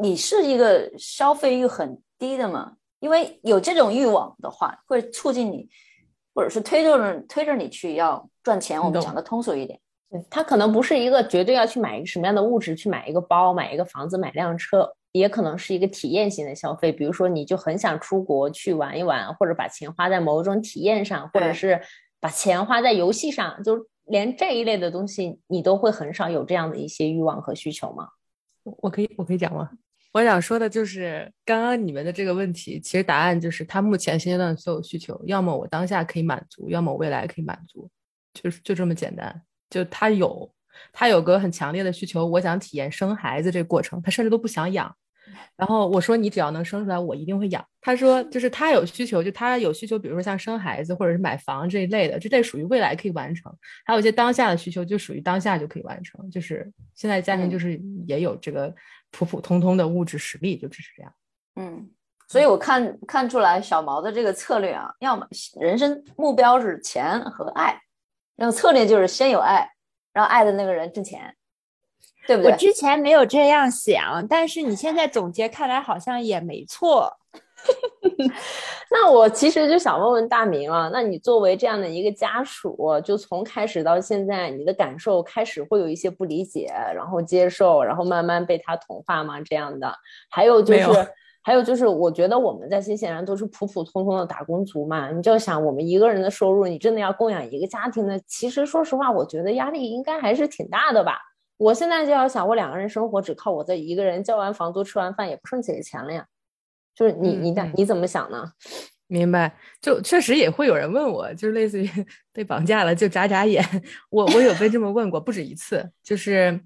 你是一个消费欲很低的吗？因为有这种欲望的话，会促进你，或者是推着推着你去要赚钱。我们讲的通俗一点，对他可能不是一个绝对要去买一个什么样的物质，去买一个包、买一个房子、买辆车，也可能是一个体验型的消费。比如说，你就很想出国去玩一玩，或者把钱花在某种体验上，或者是把钱花在游戏上，就连这一类的东西，你都会很少有这样的一些欲望和需求吗？我可以，我可以讲吗？我想说的就是，刚刚你们的这个问题，其实答案就是他目前现阶段的所有需求，要么我当下可以满足，要么我未来可以满足，就是就这么简单。就他有，他有个很强烈的需求，我想体验生孩子这过程，他甚至都不想养。然后我说你只要能生出来，我一定会养。他说就是他有需求，就他有需求，比如说像生孩子或者是买房这一类的，这类属于未来可以完成。还有一些当下的需求，就属于当下就可以完成。就是现在家庭嗯就是也有这个普普通通的物质实力，就只是这样。嗯，所以我看看出来小毛的这个策略啊，要么人生目标是钱和爱，然后策略就是先有爱，让爱的那个人挣钱，对不对？我之前没有这样想，但是你现在总结看来好像也没错。那我其实就想问问大明啊，那你作为这样的一个家属，就从开始到现在，你的感受开始会有一些不理解，然后接受，然后慢慢被他同化吗？这样的，还有就是，还有就是，我觉得我们在新西兰都是普普通通的打工族嘛，你就想我们一个人的收入，你真的要供养一个家庭的？其实说实话，我觉得压力应该还是挺大的吧。我现在就要想，我两个人生活只靠我这一个人，交完房租、吃完饭也不剩几个钱了呀。就是你你的嗯嗯你怎么想呢？明白，就确实也会有人问我，就是类似于 被绑架了就眨眨眼，我我有被这么问过不止一次。就是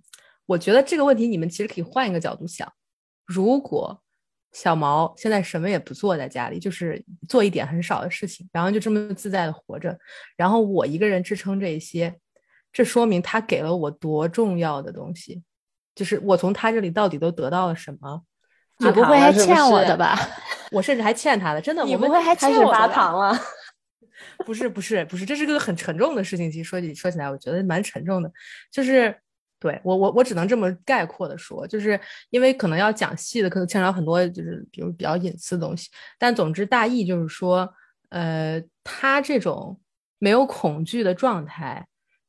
我觉得这个问题你们其实可以换一个角度想，如果小毛现在什么也不做，在家里就是做一点很少的事情，然后就这么自在的活着，然后我一个人支撑这一些，这说明他给了我多重要的东西，就是我从他这里到底都得到了什么。你不会还欠我的吧？我甚至还欠他的，真的。你不会还欠我？糖了？不是不是不是，这是个很沉重的事情。其实说起说起来，我觉得蛮沉重的。就是对我我我只能这么概括的说，就是因为可能要讲细的，可能牵扯到很多就是比如比较隐私的东西。但总之大意就是说，呃，他这种没有恐惧的状态，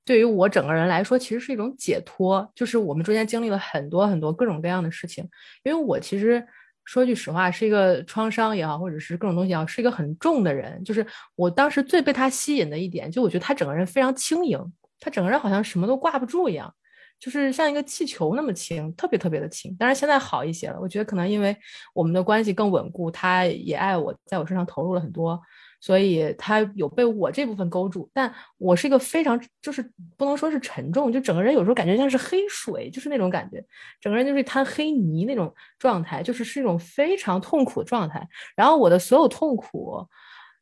对于我整个人来说，其实是一种解脱。就是我们中间经历了很多很多各种各样的事情，因为我其实。说句实话，是一个创伤也好，或者是各种东西也好，是一个很重的人。就是我当时最被他吸引的一点，就我觉得他整个人非常轻盈，他整个人好像什么都挂不住一样。就是像一个气球那么轻，特别特别的轻。当然现在好一些了，我觉得可能因为我们的关系更稳固，他也爱我，在我身上投入了很多。所以他有被我这部分勾住，但我是一个非常就是不能说是沉重，就整个人有时候感觉像是黑水，就是那种感觉，整个人就是一滩黑泥那种状态，就是是一种非常痛苦的状态。然后我的所有痛苦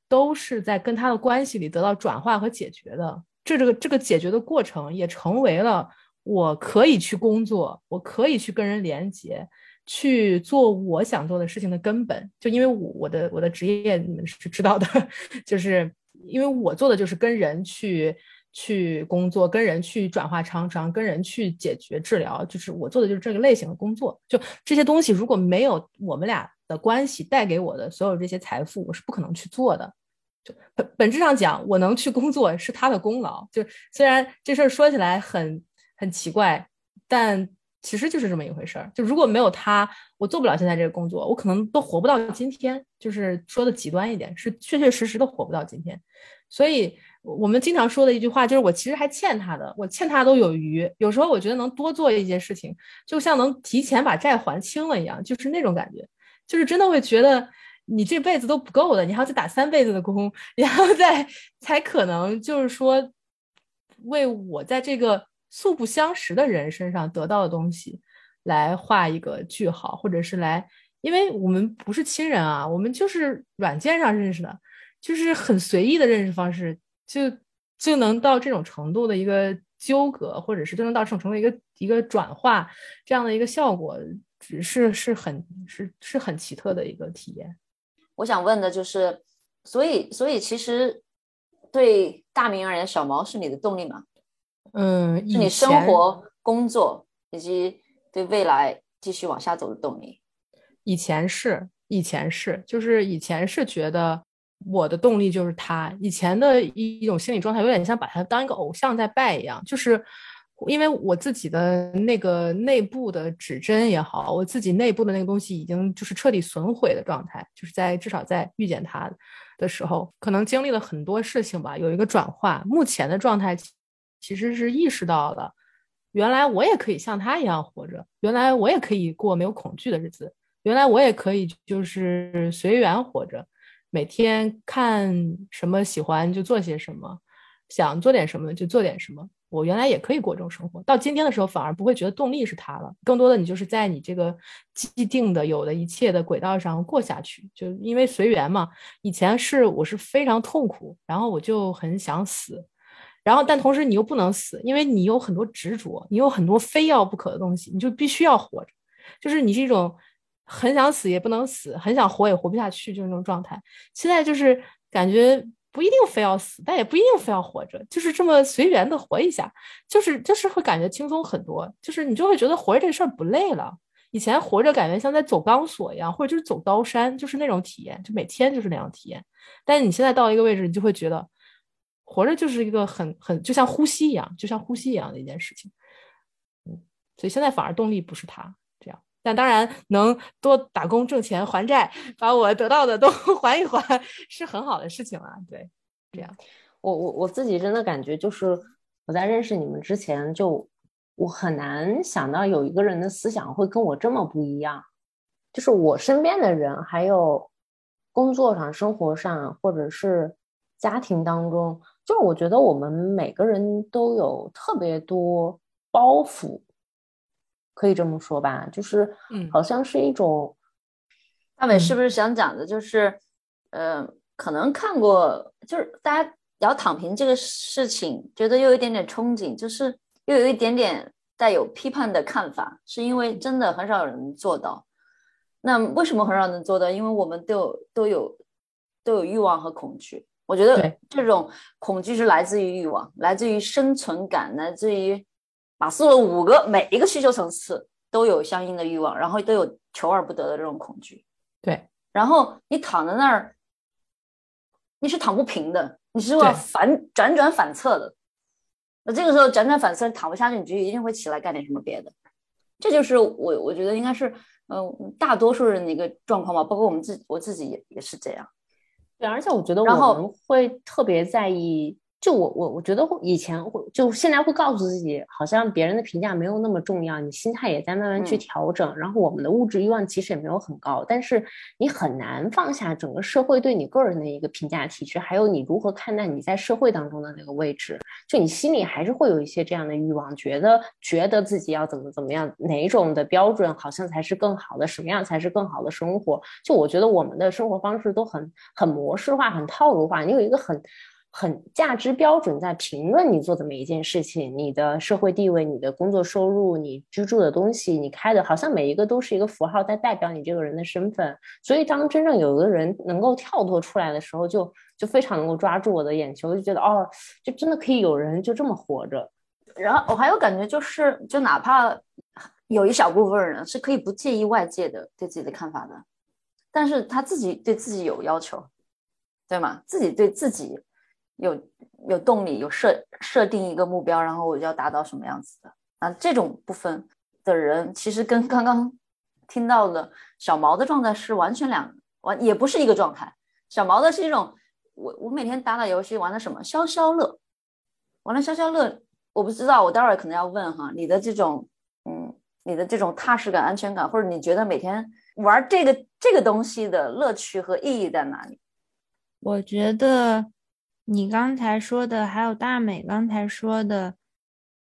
都是在跟他的关系里得到转化和解决的，这这个这个解决的过程也成为了我可以去工作，我可以去跟人连接。去做我想做的事情的根本，就因为我我的我的职业你们是知道的，就是因为我做的就是跟人去去工作，跟人去转化创伤，跟人去解决治疗，就是我做的就是这个类型的工作。就这些东西如果没有我们俩的关系带给我的所有这些财富，我是不可能去做的。就本本质上讲，我能去工作是他的功劳。就虽然这事儿说起来很很奇怪，但。其实就是这么一回事儿，就如果没有他，我做不了现在这个工作，我可能都活不到今天。就是说的极端一点，是确确实实的活不到今天。所以我们经常说的一句话就是，我其实还欠他的，我欠他都有余。有时候我觉得能多做一些事情，就像能提前把债还清了一样，就是那种感觉，就是真的会觉得你这辈子都不够的，你还要再打三辈子的工，然后再才可能就是说为我在这个。素不相识的人身上得到的东西，来画一个句号，或者是来，因为我们不是亲人啊，我们就是软件上认识的，就是很随意的认识方式，就就能到这种程度的一个纠葛，或者是就能到这种程度一个一个转化这样的一个效果，只是是很是是很奇特的一个体验。我想问的就是，所以所以其实对大明而言，小毛是你的动力吗？嗯，是你生活、工作以及对未来继续往下走的动力。以前是，以前是，就是以前是觉得我的动力就是他。以前的一一种心理状态，有点像把他当一个偶像在拜一样。就是因为我自己的那个内部的指针也好，我自己内部的那个东西已经就是彻底损毁的状态。就是在至少在遇见他的时候，可能经历了很多事情吧，有一个转化。目前的状态。其实是意识到了，原来我也可以像他一样活着，原来我也可以过没有恐惧的日子，原来我也可以就是随缘活着，每天看什么喜欢就做些什么，想做点什么就做点什么。我原来也可以过这种生活，到今天的时候反而不会觉得动力是他了，更多的你就是在你这个既定的有的一切的轨道上过下去，就因为随缘嘛。以前是我是非常痛苦，然后我就很想死。然后，但同时你又不能死，因为你有很多执着，你有很多非要不可的东西，你就必须要活着。就是你是一种很想死也不能死，很想活也活不下去，就那种状态。现在就是感觉不一定非要死，但也不一定非要活着，就是这么随缘的活一下，就是就是会感觉轻松很多。就是你就会觉得活着这事儿不累了。以前活着感觉像在走钢索一样，或者就是走刀山，就是那种体验，就每天就是那样体验。但你现在到一个位置，你就会觉得。活着就是一个很很就像呼吸一样，就像呼吸一样的一件事情，嗯，所以现在反而动力不是他这样，但当然能多打工挣钱还债，把我得到的都 还一还，是很好的事情啊。对，这样，我我我自己真的感觉就是我在认识你们之前，就我很难想到有一个人的思想会跟我这么不一样，就是我身边的人，还有工作上、生活上，或者是家庭当中。就是我觉得我们每个人都有特别多包袱，可以这么说吧？就是，嗯，好像是一种。大伟是不是想讲的，就是，呃，可能看过，就是大家聊躺平这个事情，觉得又有一点点憧憬，就是又有一点点带有批判的看法，是因为真的很少有人做到。那为什么很少能做到？因为我们都有都有都有欲望和恐惧。我觉得这种恐惧是来自于欲望，来自于生存感，来自于马斯洛五个每一个需求层次都有相应的欲望，然后都有求而不得的这种恐惧。对，然后你躺在那儿，你是躺不平的，你是要反辗转反侧的。那这个时候辗转反侧躺不下去，你就一定会起来干点什么别的。这就是我我觉得应该是嗯大多数人的一个状况吧，包括我们自我自己也也是这样。对，而且我觉得我们会特别在意就我我我觉得以前会就现在会告诉自己，好像别人的评价没有那么重要，你心态也在慢慢去调整。然后我们的物质欲望其实也没有很高，但是你很难放下整个社会对你个人的一个评价体制，还有你如何看待你在社会当中的那个位置。就你心里还是会有一些这样的欲望，觉得觉得自己要怎么怎么样，哪种的标准好像才是更好的，什么样才是更好的生活？就我觉得我们的生活方式都很很模式化，很套路化，你有一个很。很价值标准在评论你做的每一件事情，你的社会地位、你的工作收入、你居住的东西、你开的，好像每一个都是一个符号，在代表你这个人的身份。所以，当真正有一个人能够跳脱出来的时候，就就非常能够抓住我的眼球，就觉得哦，就真的可以有人就这么活着。然后我还有感觉，就是就哪怕有一小部分人是可以不介意外界的对自己的看法的，但是他自己对自己有要求，对吗？自己对自己。有有动力，有设设定一个目标，然后我就要达到什么样子的啊？这种部分的人，其实跟刚刚听到的小毛的状态是完全两完，也不是一个状态。小毛的是一种，我我每天打打游戏，玩的什么消消乐，玩了消消乐，我不知道，我待会儿可能要问哈，你的这种嗯，你的这种踏实感、安全感，或者你觉得每天玩这个这个东西的乐趣和意义在哪里？我觉得。你刚才说的，还有大美刚才说的，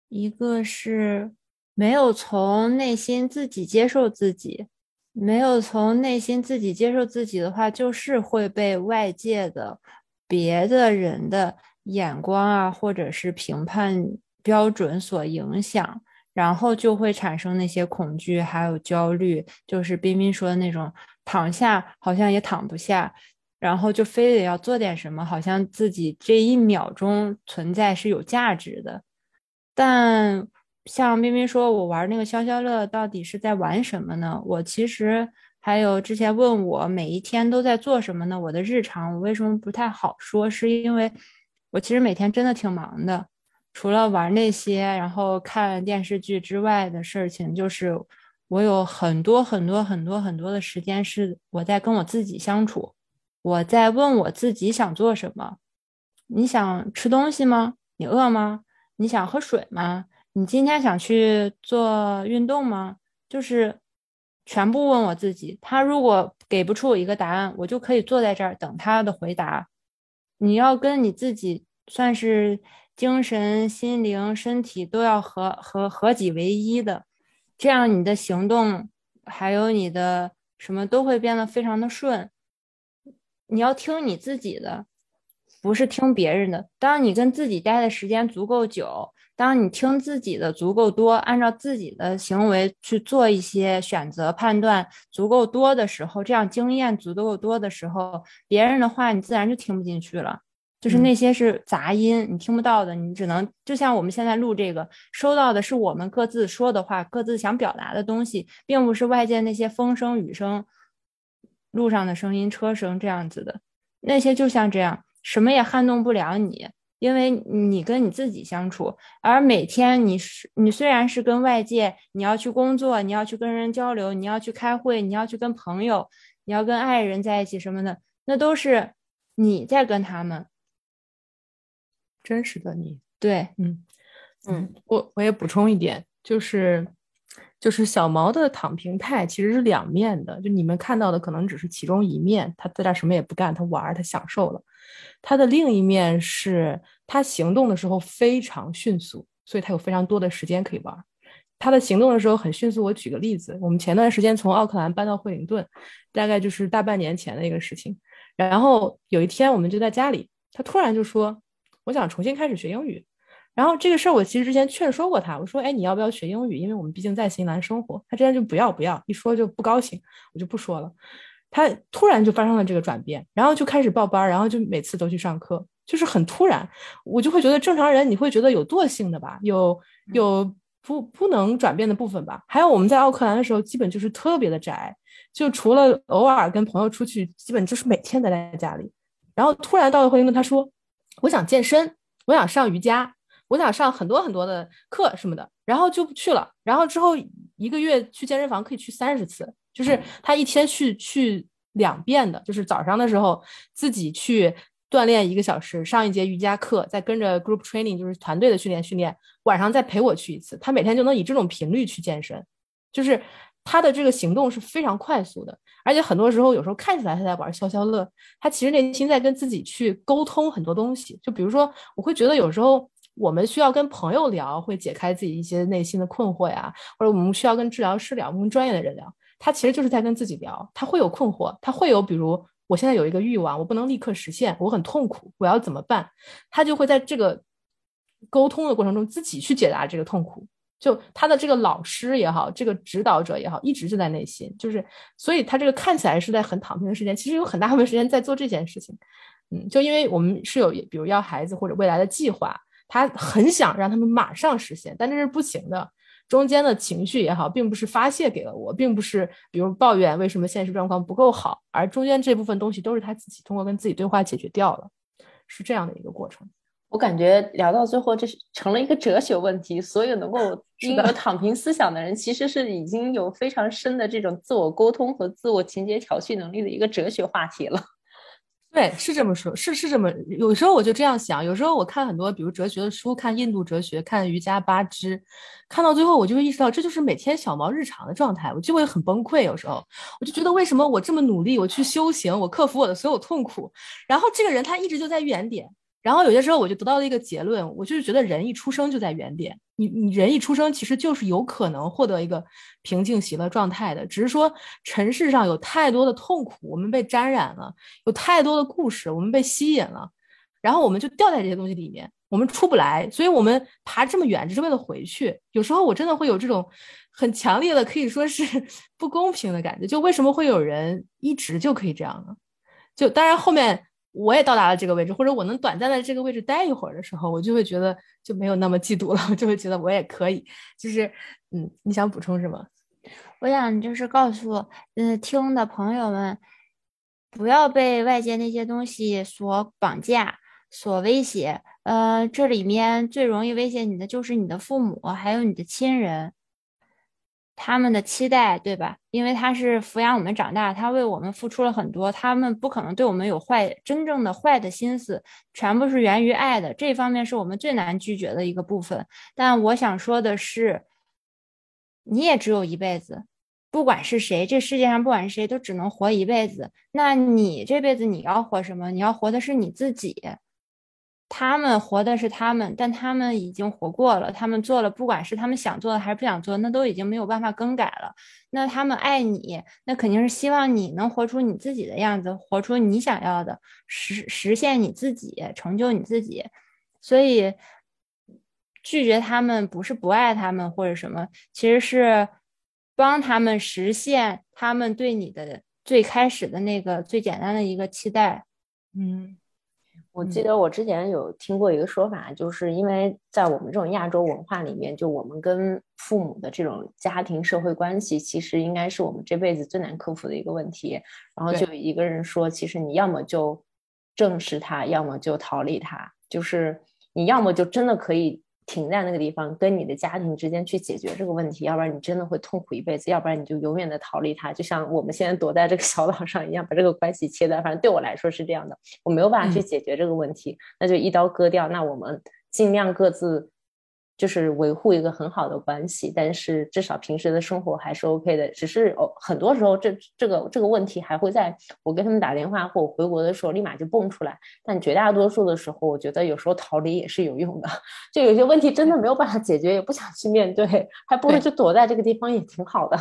一个是没有从内心自己接受自己，没有从内心自己接受自己的话，就是会被外界的别的人的眼光啊，或者是评判标准所影响，然后就会产生那些恐惧，还有焦虑，就是彬彬说的那种，躺下好像也躺不下。然后就非得要做点什么，好像自己这一秒钟存在是有价值的。但像冰冰说，我玩那个消消乐到底是在玩什么呢？我其实还有之前问我每一天都在做什么呢？我的日常我为什么不太好说？是因为我其实每天真的挺忙的，除了玩那些，然后看电视剧之外的事情，就是我有很多很多很多很多的时间是我在跟我自己相处。我在问我自己想做什么？你想吃东西吗？你饿吗？你想喝水吗？你今天想去做运动吗？就是全部问我自己。他如果给不出我一个答案，我就可以坐在这儿等他的回答。你要跟你自己算是精神、心灵、身体都要合合合几为一的，这样你的行动还有你的什么都会变得非常的顺。你要听你自己的，不是听别人的。当你跟自己待的时间足够久，当你听自己的足够多，按照自己的行为去做一些选择判断足够多的时候，这样经验足够多的时候，别人的话你自然就听不进去了。就是那些是杂音，你听不到的，你只能就像我们现在录这个，收到的是我们各自说的话，各自想表达的东西，并不是外界那些风声雨声。路上的声音、车声这样子的那些，就像这样，什么也撼动不了你，因为你跟你自己相处。而每天你是你虽然是跟外界，你要去工作，你要去跟人交流，你要去开会，你要去跟朋友，你要跟爱人在一起什么的，那都是你在跟他们真实的你。对，嗯嗯，我我也补充一点，就是。就是小毛的躺平态其实是两面的，就你们看到的可能只是其中一面，他在这什么也不干，他玩儿，他享受了。他的另一面是他行动的时候非常迅速，所以他有非常多的时间可以玩儿。他的行动的时候很迅速。我举个例子，我们前段时间从奥克兰搬到惠灵顿，大概就是大半年前的一个事情。然后有一天我们就在家里，他突然就说：“我想重新开始学英语。”然后这个事儿，我其实之前劝说过他，我说：“哎，你要不要学英语？因为我们毕竟在新西兰生活。”他之前就不要不要，一说就不高兴，我就不说了。他突然就发生了这个转变，然后就开始报班，然后就每次都去上课，就是很突然。我就会觉得正常人你会觉得有惰性的吧，有有不不能转变的部分吧。还有我们在奥克兰的时候，基本就是特别的宅，就除了偶尔跟朋友出去，基本就是每天待在家里。然后突然到了惠灵顿，他说：“我想健身，我想上瑜伽。”我想上很多很多的课什么的，然后就不去了。然后之后一个月去健身房可以去三十次，就是他一天去去两遍的，就是早上的时候自己去锻炼一个小时，上一节瑜伽课，再跟着 group training，就是团队的训练训练，晚上再陪我去一次。他每天就能以这种频率去健身，就是他的这个行动是非常快速的，而且很多时候有时候看起来他在玩消消乐，他其实内心在跟自己去沟通很多东西。就比如说，我会觉得有时候我们需要跟朋友聊，会解开自己一些内心的困惑呀，或者我们需要跟治疗师聊，跟专业的人聊，他其实就是在跟自己聊，他会有困惑，他会有比如。我现在有一个欲望，我不能立刻实现，我很痛苦，我要怎么办？他就会在这个沟通的过程中自己去解答这个痛苦。就他的这个老师也好，这个指导者也好，一直就在内心，就是所以他这个看起来是在很躺平的时间，其实有很大部分时间在做这件事情。嗯，就因为我们是有比如要孩子或者未来的计划，他很想让他们马上实现，但这是不行的。中间的情绪也好，并不是发泄给了我，并不是比如抱怨为什么现实状况不够好，而中间这部分东西都是他自己通过跟自己对话解决掉了，是这样的一个过程。我感觉聊到最后，这是成了一个哲学问题。所有能够 拥有躺平思想的人，其实是已经有非常深的这种自我沟通和自我情节调序能力的一个哲学话题了。对，是这么说，是是这么。有时候我就这样想，有时候我看很多，比如哲学的书，看印度哲学，看瑜伽八支，看到最后，我就会意识到，这就是每天小毛日常的状态，我就会很崩溃。有时候，我就觉得，为什么我这么努力，我去修行，我克服我的所有痛苦，然后这个人他一直就在原点。然后有些时候我就得到了一个结论，我就是觉得人一出生就在原点，你你人一出生其实就是有可能获得一个平静喜乐状态的，只是说尘世上有太多的痛苦，我们被沾染了，有太多的故事，我们被吸引了，然后我们就掉在这些东西里面，我们出不来，所以我们爬这么远只是为了回去。有时候我真的会有这种很强烈的可以说是 不公平的感觉，就为什么会有人一直就可以这样呢？就当然后面。我也到达了这个位置，或者我能短暂在这个位置待一会儿的时候，我就会觉得就没有那么嫉妒了，我就会觉得我也可以。就是，嗯，你想补充什么？我想就是告诉，嗯，听的朋友们，不要被外界那些东西所绑架、所威胁。呃，这里面最容易威胁你的就是你的父母，还有你的亲人。他们的期待，对吧？因为他是抚养我们长大，他为我们付出了很多，他们不可能对我们有坏，真正的坏的心思，全部是源于爱的。这方面是我们最难拒绝的一个部分。但我想说的是，你也只有一辈子，不管是谁，这世界上不管是谁，都只能活一辈子。那你这辈子你要活什么？你要活的是你自己。他们活的是他们，但他们已经活过了。他们做了，不管是他们想做的还是不想做，那都已经没有办法更改了。那他们爱你，那肯定是希望你能活出你自己的样子，活出你想要的，实实现你自己，成就你自己。所以拒绝他们不是不爱他们或者什么，其实是帮他们实现他们对你的最开始的那个最简单的一个期待。嗯。我记得我之前有听过一个说法，就是因为在我们这种亚洲文化里面，就我们跟父母的这种家庭社会关系，其实应该是我们这辈子最难克服的一个问题。然后就有一个人说，其实你要么就正视他，要么就逃离他，就是你要么就真的可以。停在那个地方，跟你的家庭之间去解决这个问题，要不然你真的会痛苦一辈子，要不然你就永远的逃离他，就像我们现在躲在这个小岛上一样，把这个关系切断。反正对我来说是这样的，我没有办法去解决这个问题，那就一刀割掉。那我们尽量各自。就是维护一个很好的关系，但是至少平时的生活还是 OK 的。只是哦，很多时候这这个这个问题还会在我跟他们打电话或我回国的时候立马就蹦出来。但绝大多数的时候，我觉得有时候逃离也是有用的。就有些问题真的没有办法解决，也不想去面对，还不如就躲在这个地方也挺好的。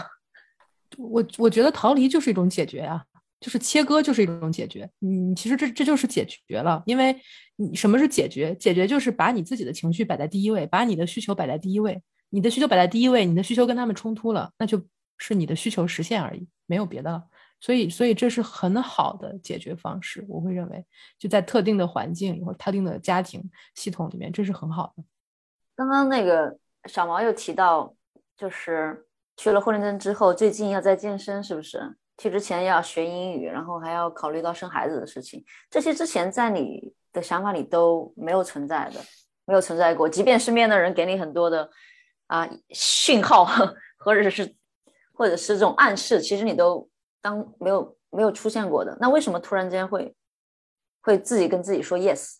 我我觉得逃离就是一种解决啊。就是切割，就是一种解决。嗯，其实这这就是解决了，因为你什么是解决？解决就是把你自己的情绪摆在第一位，把你的需求摆在第一位。你的需求摆在第一位，你的需求跟他们冲突了，那就是你的需求实现而已，没有别的了。所以，所以这是很好的解决方式。我会认为，就在特定的环境或特定的家庭系统里面，这是很好的。刚刚那个小毛又提到，就是去了霍林顿之后，最近要在健身，是不是？去之前要学英语，然后还要考虑到生孩子的事情，这些之前在你的想法里都没有存在的，没有存在过。即便身边的人给你很多的啊讯号，或者是或者是这种暗示，其实你都当没有没有出现过的。那为什么突然间会会自己跟自己说 yes。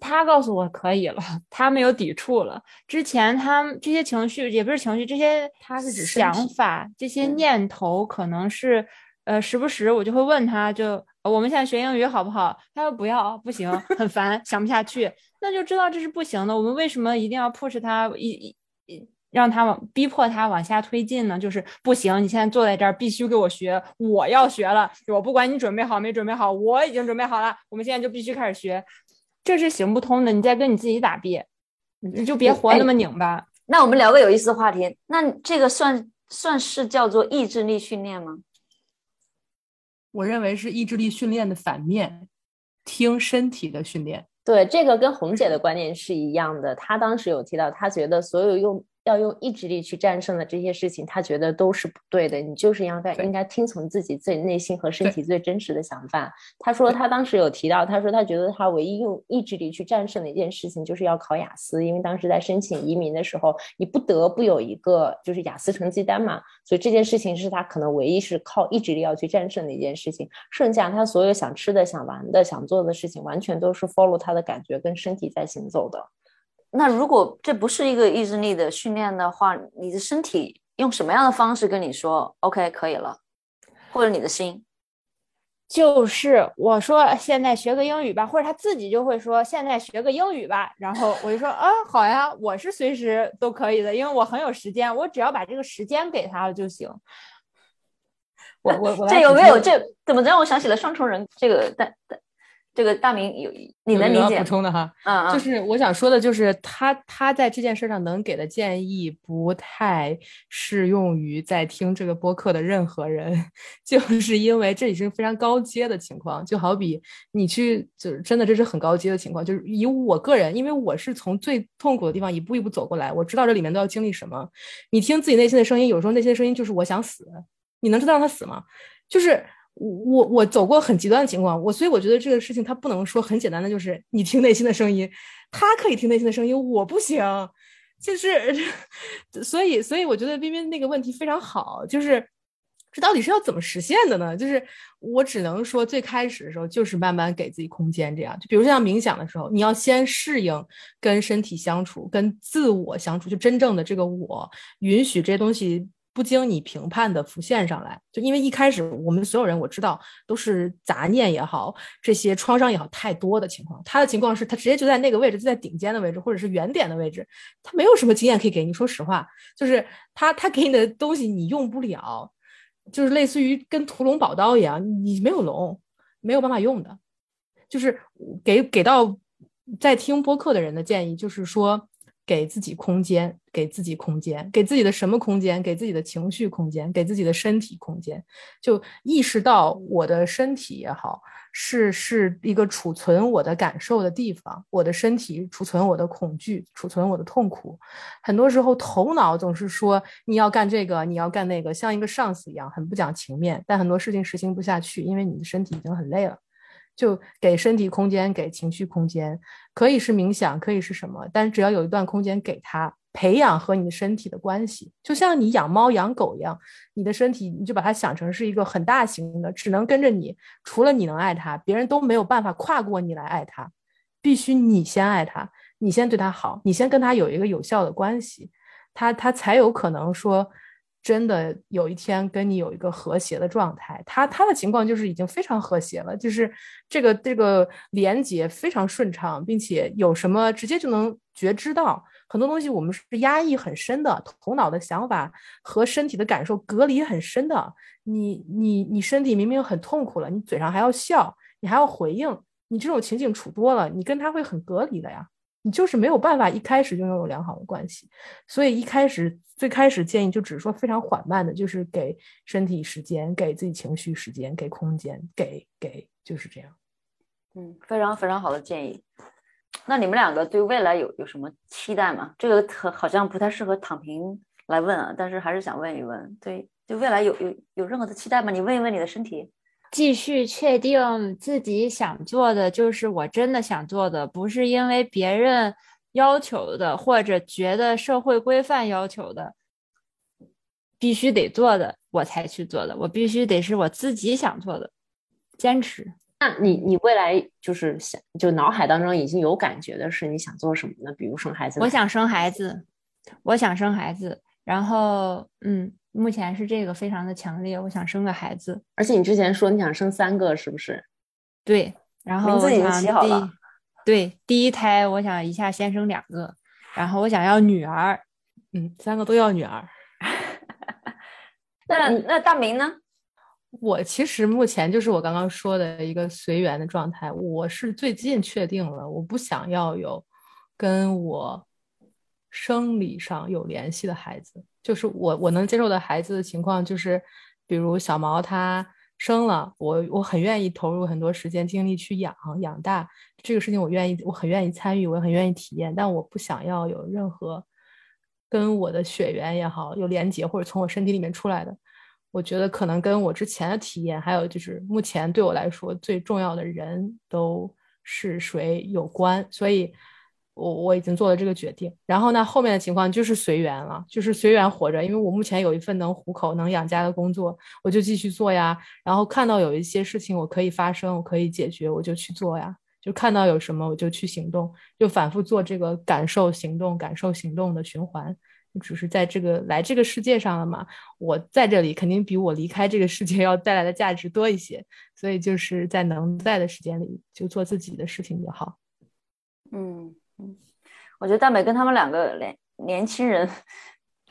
他告诉我可以了，他没有抵触了。之前他这些情绪也不是情绪，这些他是想法、这些嗯念头，可能是呃时不时我就会问他，就呃我们现在学英语好不好？他说不要，不行，很烦，想不下去。那就知道这是不行的。我们为什么一定要 push 他一一一让他往逼迫他往下推进呢？就是不行，你现在坐在这儿必须给我学，我要学了，我不管你准备好没准备好，我已经准备好了，我们现在就必须开始学。这是行不通的，你再跟你自己打别，你就别活那么拧巴。那我们聊个有意思的话题，那这个算算是叫做意志力训练吗？我认为是意志力训练的反面，听身体的训练。对，这个跟红姐的观念是一样的。她当时有提到，她觉得所有用要用意志力去战胜的这些事情，他觉得都是不对的。你就是应该应该听从自己最内心和身体最真实的想法。他说，他当时有提到，他说他觉得他唯一用意志力去战胜的一件事情，就是要考雅思，因为当时在申请移民的时候，你不得不有一个就是雅思成绩单嘛，所以这件事情是他可能唯一是靠意志力要去战胜的一件事情。剩下他所有想吃的、想玩的、想做的事情，完全都是 follow 他的感觉跟身体在行走的。那如果这不是一个意志力的训练的话，你的身体用什么样的方式跟你说 OK 可以了，或者你的心？就是我说现在学个英语吧，或者他自己就会说现在学个英语吧，然后我就说啊好呀，我是随时都可以的，因为我很有时间，我只要把这个时间给他了就行。我我我这有没有这怎么让我想起了双重人？这个大大这个大明有你能理解补？充的哈？嗯嗯，就是我想说的，就是他他在这件事上能给的建议不太适用于在听这个播客的任何人，就是因为这已经非常高阶的情况，就好比你去，就是真的这是很高阶的情况，就是以我个人，因为我是从最痛苦的地方一步一步走过来，我知道这里面都要经历什么。你听自己内心的声音，有时候内心的声音就是我想死，你能知道他死吗？就是我我我走过很极端的情况，我所以我觉得这个事情它不能说很简单的，就是你听内心的声音，他可以听内心的声音，我不行，就是 所以所以我觉得彬彬那个问题非常好，就是这到底是要怎么实现的呢？就是我只能说最开始的时候就是慢慢给自己空间，这样就比如像冥想的时候，你要先适应跟身体相处，跟自我相处，就真正的这个我，允许这些东西。不经你评判的浮现上来，就因为一开始我们所有人我知道都是杂念也好，这些创伤也好太多的情况。他的情况是他直接就在那个位置，就在顶尖的位置，或者是原点的位置，他没有什么经验可以给你。说实话，就是他他给你的东西你用不了，就是类似于跟屠龙宝刀一样，你没有龙，没有办法用的。就是给给到在听播客的人的建议，就是说。给自己空间，给自己空间，给自己的什么空间？给自己的情绪空间，给自己的身体空间。就意识到我的身体也好，是是一个储存我的感受的地方。我的身体储存我的恐惧，储存我的痛苦。很多时候，头脑总是说你要干这个，你要干那个，像一个上司一样，很不讲情面。但很多事情实行不下去，因为你的身体已经很累了。就给身体空间，给情绪空间，可以是冥想，可以是什么，但只要有一段空间给他，培养和你的身体的关系，就像你养猫养狗一样，你的身体你就把它想成是一个很大型的，只能跟着你，除了你能爱它，别人都没有办法跨过你来爱它，必须你先爱它，你先对它好，你先跟它有一个有效的关系，它它才有可能说。真的有一天跟你有一个和谐的状态，他他的情况就是已经非常和谐了，就是这个这个连接非常顺畅，并且有什么直接就能觉知到很多东西，我们是压抑很深的，头脑的想法和身体的感受隔离很深的。你你你身体明明很痛苦了，你嘴上还要笑，你还要回应，你这种情景处多了，你跟他会很隔离的呀。你就是没有办法一开始就拥有良好的关系，所以一开始最开始建议就只是说非常缓慢的，就是给身体时间，给自己情绪时间，给空间，给给就是这样。嗯，非常非常好的建议。那你们两个对未来有有什么期待吗？这个好好像不太适合躺平来问啊，但是还是想问一问，对对未来有有有任何的期待吗？你问一问你的身体。继续确定自己想做的就是我真的想做的，不是因为别人要求的或者觉得社会规范要求的，必须得做的我才去做的，我必须得是我自己想做的，坚持。那你你未来就是想就脑海当中已经有感觉的是你想做什么呢？比如生孩子？我想生孩子，我想生孩子。然后嗯，目前是这个非常的强烈，我想生个孩子。而且你之前说你想生三个，是不是？对，然后名字已经起好了。对，第一胎我想一下先生两个，然后我想要女儿，嗯，三个都要女儿。那那大明呢？我其实目前就是我刚刚说的一个随缘的状态。我是最近确定了，我不想要有跟我生理上有联系的孩子。就是我我能接受的孩子的情况，就是比如小毛他生了，我我很愿意投入很多时间精力去养养大这个事情，我愿意，我很愿意参与，我很愿意体验，但我不想要有任何跟我的血缘也好有连结，或者从我身体里面出来的。我觉得可能跟我之前的体验，还有就是目前对我来说最重要的人都是谁有关，所以，我我已经做了这个决定。然后呢，后面的情况就是随缘了，就是随缘活着。因为我目前有一份能糊口、能养家的工作，我就继续做呀。然后看到有一些事情我可以发生，我可以解决，我就去做呀。就看到有什么我就去行动，就反复做这个感受、行动、感受、行动的循环。只是在这个来这个世界上了嘛，我在这里肯定比我离开这个世界 要带来的价值多一些，所以就是在能在的时间里就做自己的事情就好。嗯嗯，我觉得大美跟他们两个年年轻人。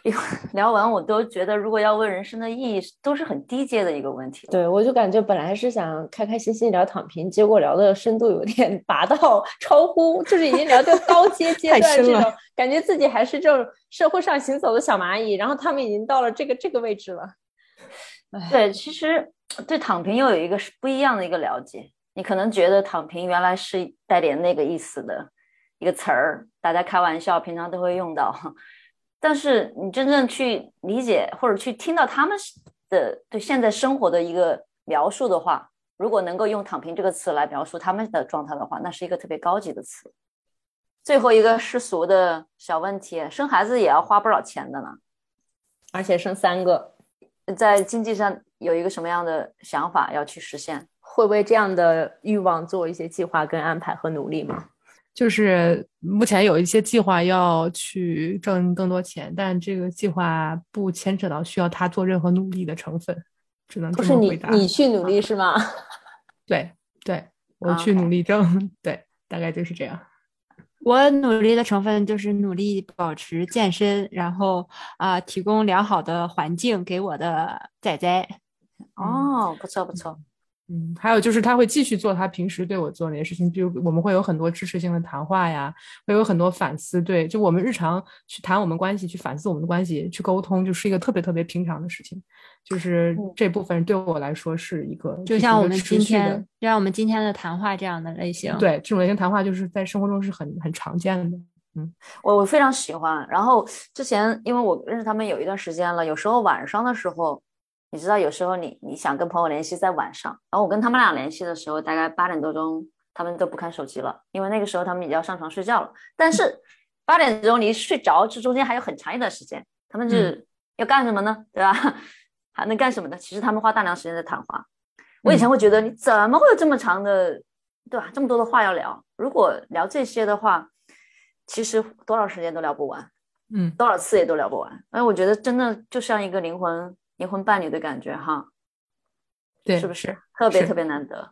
聊完我都觉得，如果要问人生的意义，都是很低阶的一个问题。对我就感觉本来是想开开心心聊躺平，结果聊的深度有点 拔到 超乎，就是已经聊到高阶阶段这种，感觉自己还是这种社会上行走的小蚂蚁，然后他们已经到了这个这个位置了。对，其实对躺平又有一个是不一样的一个了解。你可能觉得躺平原来是带点那个意思的一个词儿，大家开玩笑，平常都会用到。但是你真正去理解或者去听到他们的对现在生活的一个描述的话，如果能够用“躺平”这个词来描述他们的状态的话，那是一个特别高级的词。最后一个世俗的小问题，生孩子也要花不少钱的呢，而且生三个，在经济上有一个什么样的想法要去实现？会为这样的欲望做一些计划跟安排和努力吗？就是目前有一些计划要去挣更多钱，但这个计划不牵扯到需要他做任何努力的成分，只能不是你你去努力是吗？对对，我去努力挣，对，大概就是这样。我努力的成分就是努力保持健身，然后啊，提供良好的环境给我的仔仔。哦，不错不错。嗯，还有就是他会继续做他平时对我做那些事情，比如我们会有很多支持性的谈话呀，会有很多反思。对，就我们日常去谈我们关系，去反思我们的关系，去沟通，就是一个特别特别平常的事情。就是这部分对我来说是一个，就像我们今天，就像我们今天的谈话这样的类型。对，这种类型谈话就是在生活中是很很常见的。嗯，我我非常喜欢。然后之前因为我认识他们有一段时间了，有时候晚上的时候。你知道，有时候你你想跟朋友联系在晚上，然后我跟他们俩联系的时候，大概八点多钟，他们都不看手机了，因为那个时候他们已经要上床睡觉了。但是八点钟离睡着这中间还有很长一段时间，他们是要干什么呢？对吧？还能干什么呢？其实他们花大量时间在谈话。我以前会觉得你怎么会有这么长的，对吧？这么多的话要聊，如果聊这些的话，其实多少时间都聊不完，嗯，多少次也都聊不完。哎，我觉得真的就像一个灵魂。灵魂伴侣的感觉哈，对，是不是特别特别难得？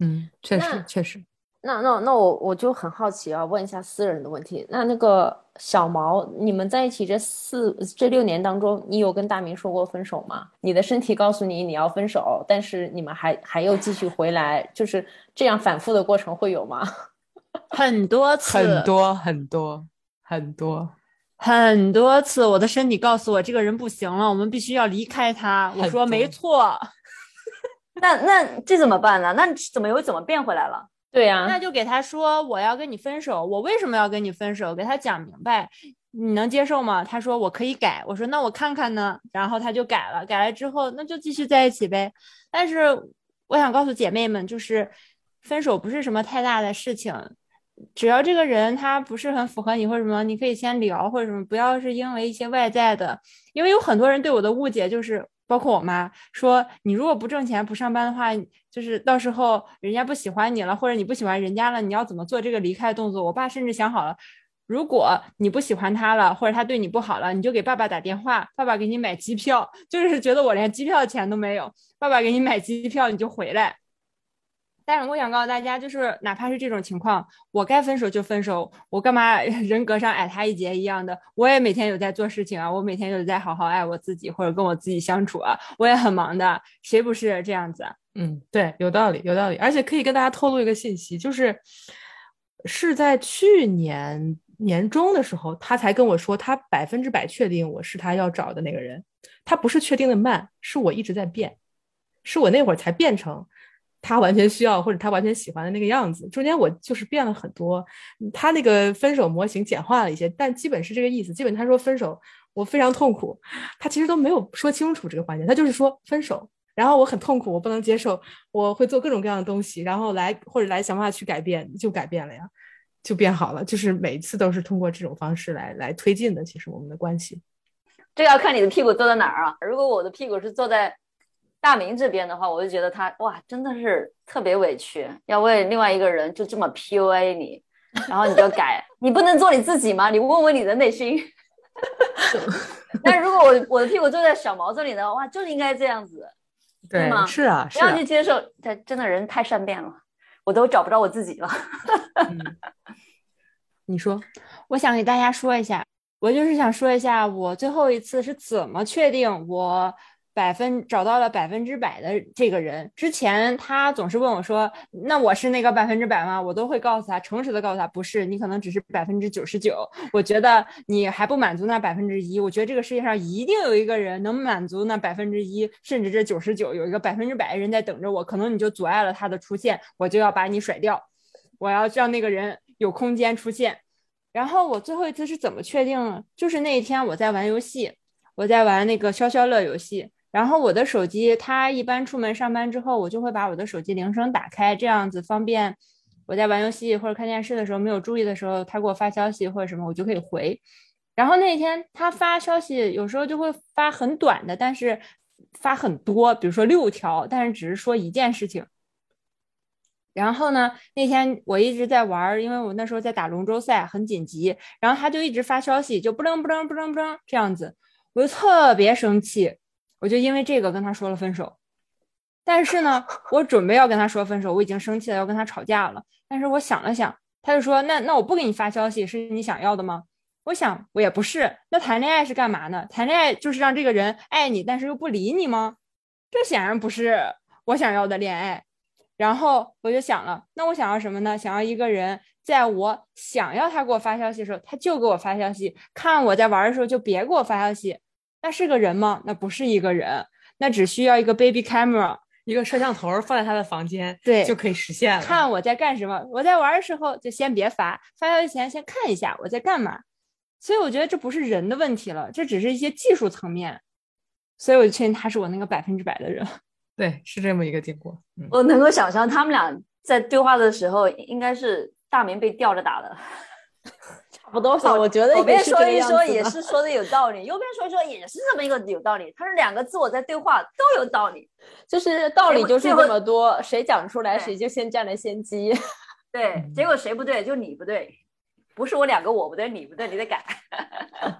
嗯，确实确实。那那那我我就很好奇啊，问一下私人的问题。那那个小毛，你们在一起这四这六年当中，你有跟大明说过分手吗？你的身体告诉你你要分手，但是你们还还又继续回来，就是这样反复的过程会有吗？很多次，很多很多很多。很多次，我的身体告诉我这个人不行了，我们必须要离开他。我说没错，那那这怎么办呢？那怎么又怎么变回来了？对呀，那就给他说我要跟你分手，我为什么要跟你分手？给他讲明白，你能接受吗？他说我可以改。我说那我看看呢。然后他就改了，改了之后那就继续在一起呗。但是我想告诉姐妹们，就是分手不是什么太大的事情。只要这个人他不是很符合你或者什么，你可以先聊或者什么，不要是因为一些外在的，因为有很多人对我的误解就是包括我妈说，你如果不挣钱不上班的话，就是到时候人家不喜欢你了，或者你不喜欢人家了，你要怎么做这个离开动作？我爸甚至想好了，如果你不喜欢他了，或者他对你不好了，你就给爸爸打电话，爸爸给你买机票，就是觉得我连机票钱都没有，爸爸给你买机票，你就回来。但是我想告诉大家，就是哪怕是这种情况，我该分手就分手，我干嘛 人格上矮他一截一样的？我也每天有在做事情啊，我每天有在好好爱我自己，或者跟我自己相处啊，我也很忙的，谁不是这样子？嗯，对，有道理，有道理。而且可以跟大家透露一个信息，就是是在去年年中的时候，他才跟我说，他百分之百确定我是他要找的那个人。他不是确定的慢，是我一直在变，是我那会儿才变成。他完全需要或者他完全喜欢的那个样子，中间我就是变了很多。他那个分手模型简化了一些，但基本是这个意思。基本他说分手，我非常痛苦。他其实都没有说清楚这个环节，他就是说分手，然后我很痛苦，我不能接受，我会做各种各样的东西，然后来或者来想办法去改变，就改变了呀，就变好了。就是每一次都是通过这种方式来来推进的。其实我们的关系，这要看你的屁股坐在哪儿啊。如果我的屁股是坐在。大明这边的话，我就觉得他哇，真的是特别委屈，要为另外一个人就这么 PUA 你，然后你就改，你不能做你自己吗？你问问你的内心。但如果我我的屁股坐在小毛这里呢，哇，就是应该这样子，对吗？是啊，不要去接受，他真的人太善变了，我都找不着我自己了。你说，我想给大家说一下，我就是想说一下，我最后一次是怎么确定我。百分找到了百分之百的这个人，之前他总是问我说：“那我是那个百分之百吗？”我都会告诉他，诚实的告诉他，不是，你可能只是百分之九十九。我觉得你还不满足那百分之一，我觉得这个世界上一定有一个人能满足那百分之一，甚至这九十九有一个百分之百的人在等着我，可能你就阻碍了他的出现，我就要把你甩掉，我要让那个人有空间出现。然后我最后一次是怎么确定？就是那一天我在玩游戏，我在玩那个消消乐游戏。然后我的手机，它一般出门上班之后，我就会把我的手机铃声打开，这样子方便我在玩游戏或者看电视的时候没有注意的时候，他给我发消息或者什么，我就可以回。然后那天他发消息，有时候就会发很短的，但是发很多，比如说六条，但是只是说一件事情。然后呢，那天我一直在玩，因为我那时候在打龙舟赛，很紧急。然后他就一直发消息，就不楞不楞不楞不楞这样子，我就特别生气。我就因为这个跟他说了分手，但是呢，我准备要跟他说分手，我已经生气了，要跟他吵架了。但是我想了想，他就说：“那那我不给你发消息，是你想要的吗？”我想，我也不是。那谈恋爱是干嘛呢？谈恋爱就是让这个人爱你，但是又不理你吗？这显然不是我想要的恋爱。然后我就想了，那我想要什么呢？想要一个人，在我想要他给我发消息的时候，他就给我发消息；看我在玩的时候，就别给我发消息。那是个人吗？那不是一个人，那只需要一个 baby camera，一个摄像头放在他的房间，对，就可以实现了。看我在干什么，我在玩的时候就先别发，发消息前先看一下我在干嘛。所以我觉得这不是人的问题了，这只是一些技术层面。所以我就确定他是我那个百分之百的人。对，是这么一个结果。我能够想象他们俩在对话的时候，应该是大明被吊着打的。不多少，我觉得左边说一说也是说的有道理，右边说一说也是这么一个有道理。他是两个自我在对话，都有道理，就是道理就是这么多，谁讲出来谁就先占了先机。对，结果谁不对？就你不对，不是我两个我不对，你不对，你得改，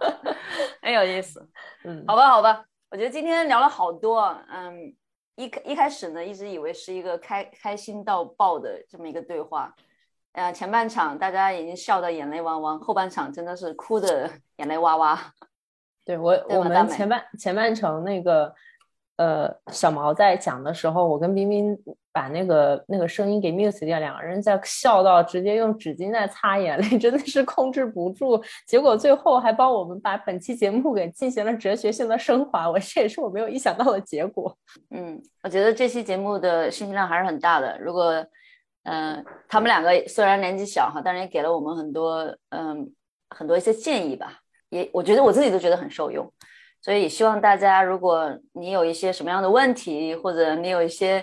很有意思。嗯，好吧，好吧，我觉得今天聊了好多。嗯，一一开始呢，一直以为是一个开开心到爆的这么一个对话。呃，前半场大家已经笑得眼泪汪汪，后半场真的是哭的 眼泪哇哇。对我，我们前半前半程那个呃小毛在讲的时候，我跟冰冰把那个那个声音给 mute 掉，两个人在笑到直接用纸巾在擦眼泪，真的是控制不住。结果最后还帮我们把本期节目给进行了哲学性的升华，我 这也是我没有意想到的结果。嗯，我觉得这期节目的信息量还是很大的。如果嗯，他们两个虽然年纪小哈，但是也给了我们很多嗯很多一些建议吧，也我觉得我自己都觉得很受用，所以也希望大家如果你有一些什么样的问题，或者你有一些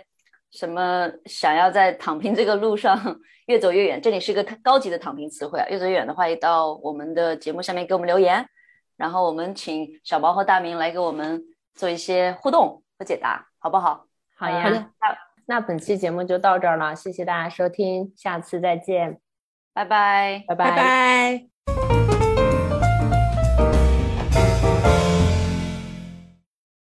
什么想要在躺平这个路上越走越远，这里是一个高级的躺平词汇啊，越走越远的话，也到我们的节目下面给我们留言，然后我们请小毛和大明来给我们做一些互动和解答，好不好？好呀，好的那那本期节目就到这儿了，谢谢大家收听，下次再见，拜拜。拜拜拜。